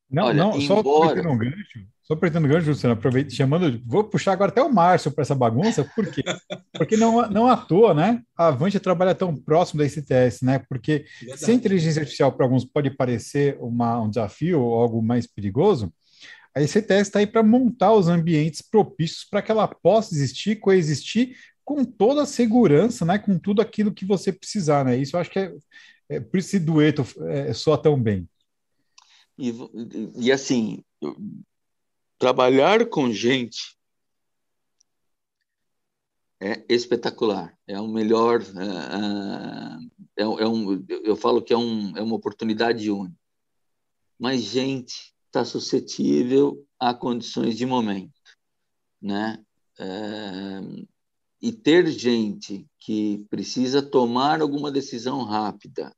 Não, Olha, não, só embora... um gancho, só apertando gancho, Luciano, aproveito, chamando, vou puxar agora até o Márcio para essa bagunça, por quê? Porque não, não à toa, né? A Avante trabalha tão próximo da ICTS, né? Porque Verdade. se a inteligência artificial para alguns pode parecer uma, um desafio ou algo mais perigoso, a ICTS está aí para montar os ambientes propícios para que ela possa existir, coexistir com toda a segurança, né? Com tudo aquilo que você precisar, né? Isso eu acho que é, é por esse dueto é, soa tão bem. E, e assim, trabalhar com gente é espetacular. É o melhor. É, é, é um, eu falo que é, um, é uma oportunidade única. Mas gente está suscetível a condições de momento, né? É, e ter gente que precisa tomar alguma decisão rápida,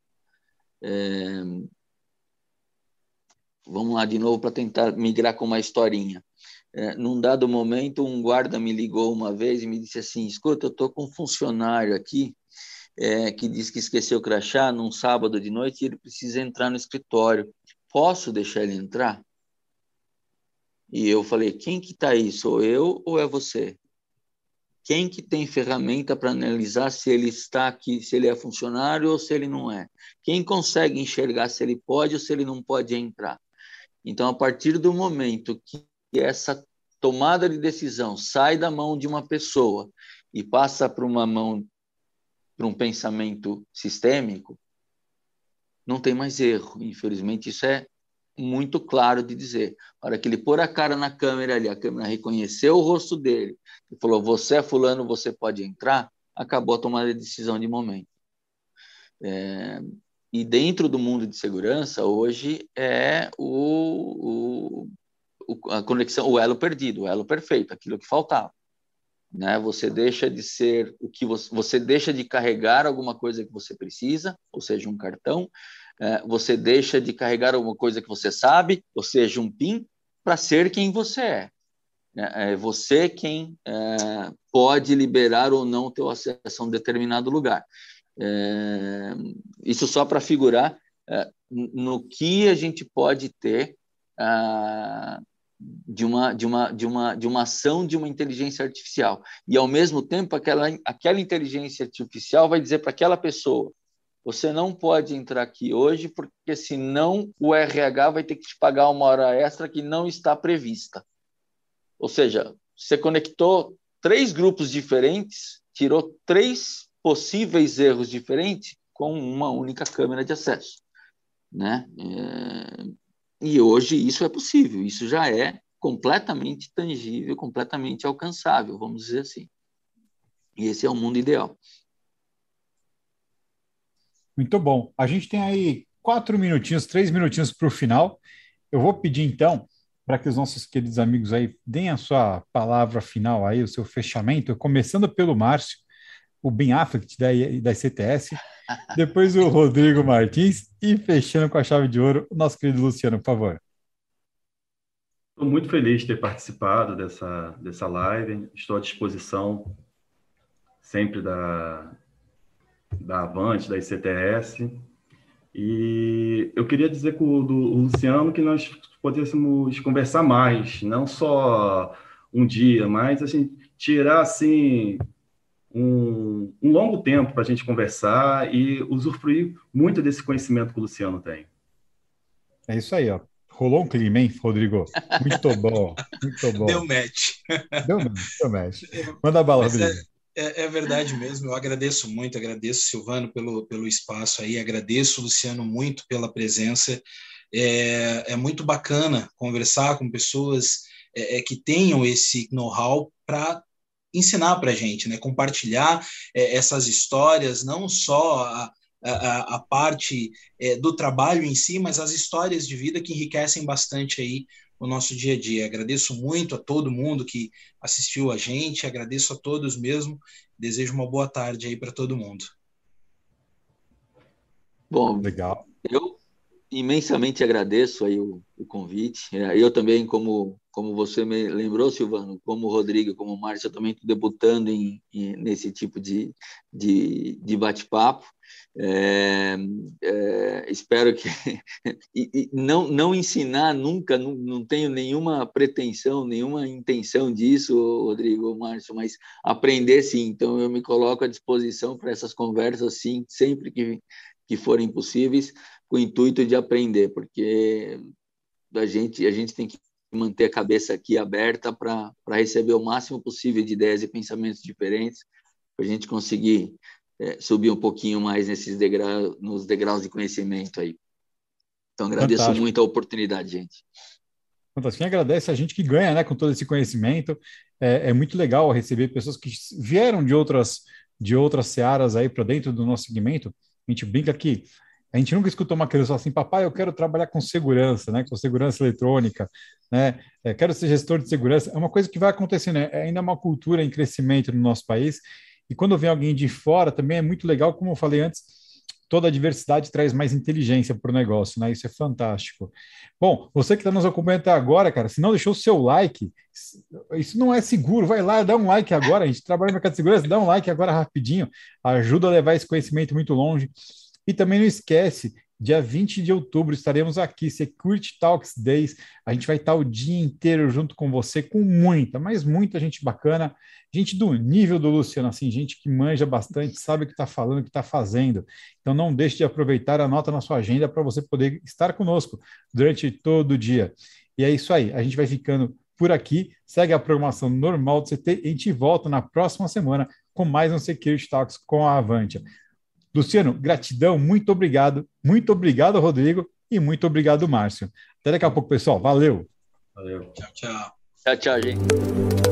é, vamos lá de novo para tentar migrar com uma historinha. É, num dado momento, um guarda me ligou uma vez e me disse assim: escuta, eu estou com um funcionário aqui é, que diz que esqueceu o crachá num sábado de noite e ele precisa entrar no escritório. Posso deixar ele entrar? E eu falei: quem que está aí? Sou eu ou é você? Quem que tem ferramenta para analisar se ele está aqui, se ele é funcionário ou se ele não é? Quem consegue enxergar se ele pode ou se ele não pode entrar? Então, a partir do momento que essa tomada de decisão sai da mão de uma pessoa e passa para uma mão, para um pensamento sistêmico, não tem mais erro. Infelizmente, isso é muito claro de dizer. Para que ele pôr a cara na câmera ali, a câmera reconheceu o rosto dele e falou: Você é Fulano, você pode entrar. Acabou a tomada de decisão de momento. É, e dentro do mundo de segurança, hoje é o, o, a conexão, o elo perdido, o elo perfeito, aquilo que faltava. Né? Você deixa de ser o que você, você deixa de carregar alguma coisa que você precisa, ou seja, um cartão, é, você deixa de carregar alguma coisa que você sabe, ou seja, um PIN, para ser quem você é. É, é você quem é, pode liberar ou não teu acesso a um determinado lugar. É, isso só para figurar é, no que a gente pode ter de uma, de, uma, de, uma, de uma ação de uma inteligência artificial. E, ao mesmo tempo, aquela, aquela inteligência artificial vai dizer para aquela pessoa: você não pode entrar aqui hoje, porque senão o RH vai ter que te pagar uma hora extra que não está prevista. Ou seja, você conectou três grupos diferentes, tirou três possíveis erros diferentes com uma única câmera de acesso, né? É... E hoje isso é possível, isso já é completamente tangível, completamente alcançável, vamos dizer assim. E esse é o mundo ideal. Muito bom. A gente tem aí quatro minutinhos, três minutinhos para o final. Eu vou pedir então para que os nossos queridos amigos aí deem a sua palavra final aí, o seu fechamento, começando pelo Márcio, o Ben Affleck da, da CTS, depois o Rodrigo Martins e fechando com a chave de ouro, o nosso querido Luciano, por favor. Estou muito feliz de ter participado dessa, dessa live, estou à disposição sempre da, da Avante, da ICTS, e eu queria dizer com o, do, Luciano que nós pudéssemos conversar mais, não só um dia, mas a gente tirar assim um, um longo tempo para a gente conversar e usufruir muito desse conhecimento que o Luciano tem. É isso aí, ó. Rolou um clima, hein, Rodrigo? Muito bom, muito bom. Deu match. Deu match, deu match. Manda bala, Mas Rodrigo. É... É, é, verdade mesmo, eu agradeço muito, agradeço Silvano pelo, pelo espaço aí, agradeço Luciano muito pela presença. É, é muito bacana conversar com pessoas é, é que tenham esse know-how para ensinar para a gente, né? compartilhar é, essas histórias, não só a, a, a parte é, do trabalho em si, mas as histórias de vida que enriquecem bastante aí o nosso dia a dia. Agradeço muito a todo mundo que assistiu a gente, agradeço a todos mesmo. Desejo uma boa tarde aí para todo mundo. Bom, legal. Eu imensamente agradeço aí o, o, convite. É, eu também, como, como você me lembrou, Silvano, como o Rodrigo, como o Márcio, eu também estou debutando em, em, nesse tipo de, de, de bate-papo. É, é, espero que e, e não não ensinar nunca não, não tenho nenhuma pretensão nenhuma intenção disso Rodrigo Márcio mas aprender sim então eu me coloco à disposição para essas conversas sim sempre que que forem possíveis com o intuito de aprender porque a gente a gente tem que manter a cabeça aqui aberta para receber o máximo possível de ideias e pensamentos diferentes para a gente conseguir é, subir um pouquinho mais nesses degraus, nos degraus de conhecimento aí. Então, agradeço Fantástico. muito a oportunidade, gente. Fantástico. Quem agradece a gente que ganha né, com todo esse conhecimento. É, é muito legal receber pessoas que vieram de outras, de outras searas aí para dentro do nosso segmento. A gente brinca que a gente nunca escutou uma criança assim, papai, eu quero trabalhar com segurança, né, com segurança eletrônica, né, é, quero ser gestor de segurança. É uma coisa que vai acontecendo, né? é ainda uma cultura em crescimento no nosso país e quando vem alguém de fora, também é muito legal, como eu falei antes, toda a diversidade traz mais inteligência para o negócio, né? Isso é fantástico. Bom, você que está nos acompanhando até agora, cara, se não deixou o seu like, isso não é seguro. Vai lá, dá um like agora. A gente trabalha no mercado de segurança, dá um like agora rapidinho. Ajuda a levar esse conhecimento muito longe. E também não esquece Dia 20 de outubro estaremos aqui, Security Talks Days. A gente vai estar o dia inteiro junto com você, com muita, mas muita gente bacana, gente do nível do Luciano, assim, gente que manja bastante, sabe o que está falando, o que está fazendo. Então não deixe de aproveitar, anota na sua agenda para você poder estar conosco durante todo o dia. E é isso aí, a gente vai ficando por aqui, segue a programação normal do CT e a gente volta na próxima semana com mais um Security Talks com a Avantia. Luciano, gratidão, muito obrigado. Muito obrigado, Rodrigo, e muito obrigado, Márcio. Até daqui a pouco, pessoal. Valeu. Valeu. Tchau, tchau. Tchau, tchau, gente.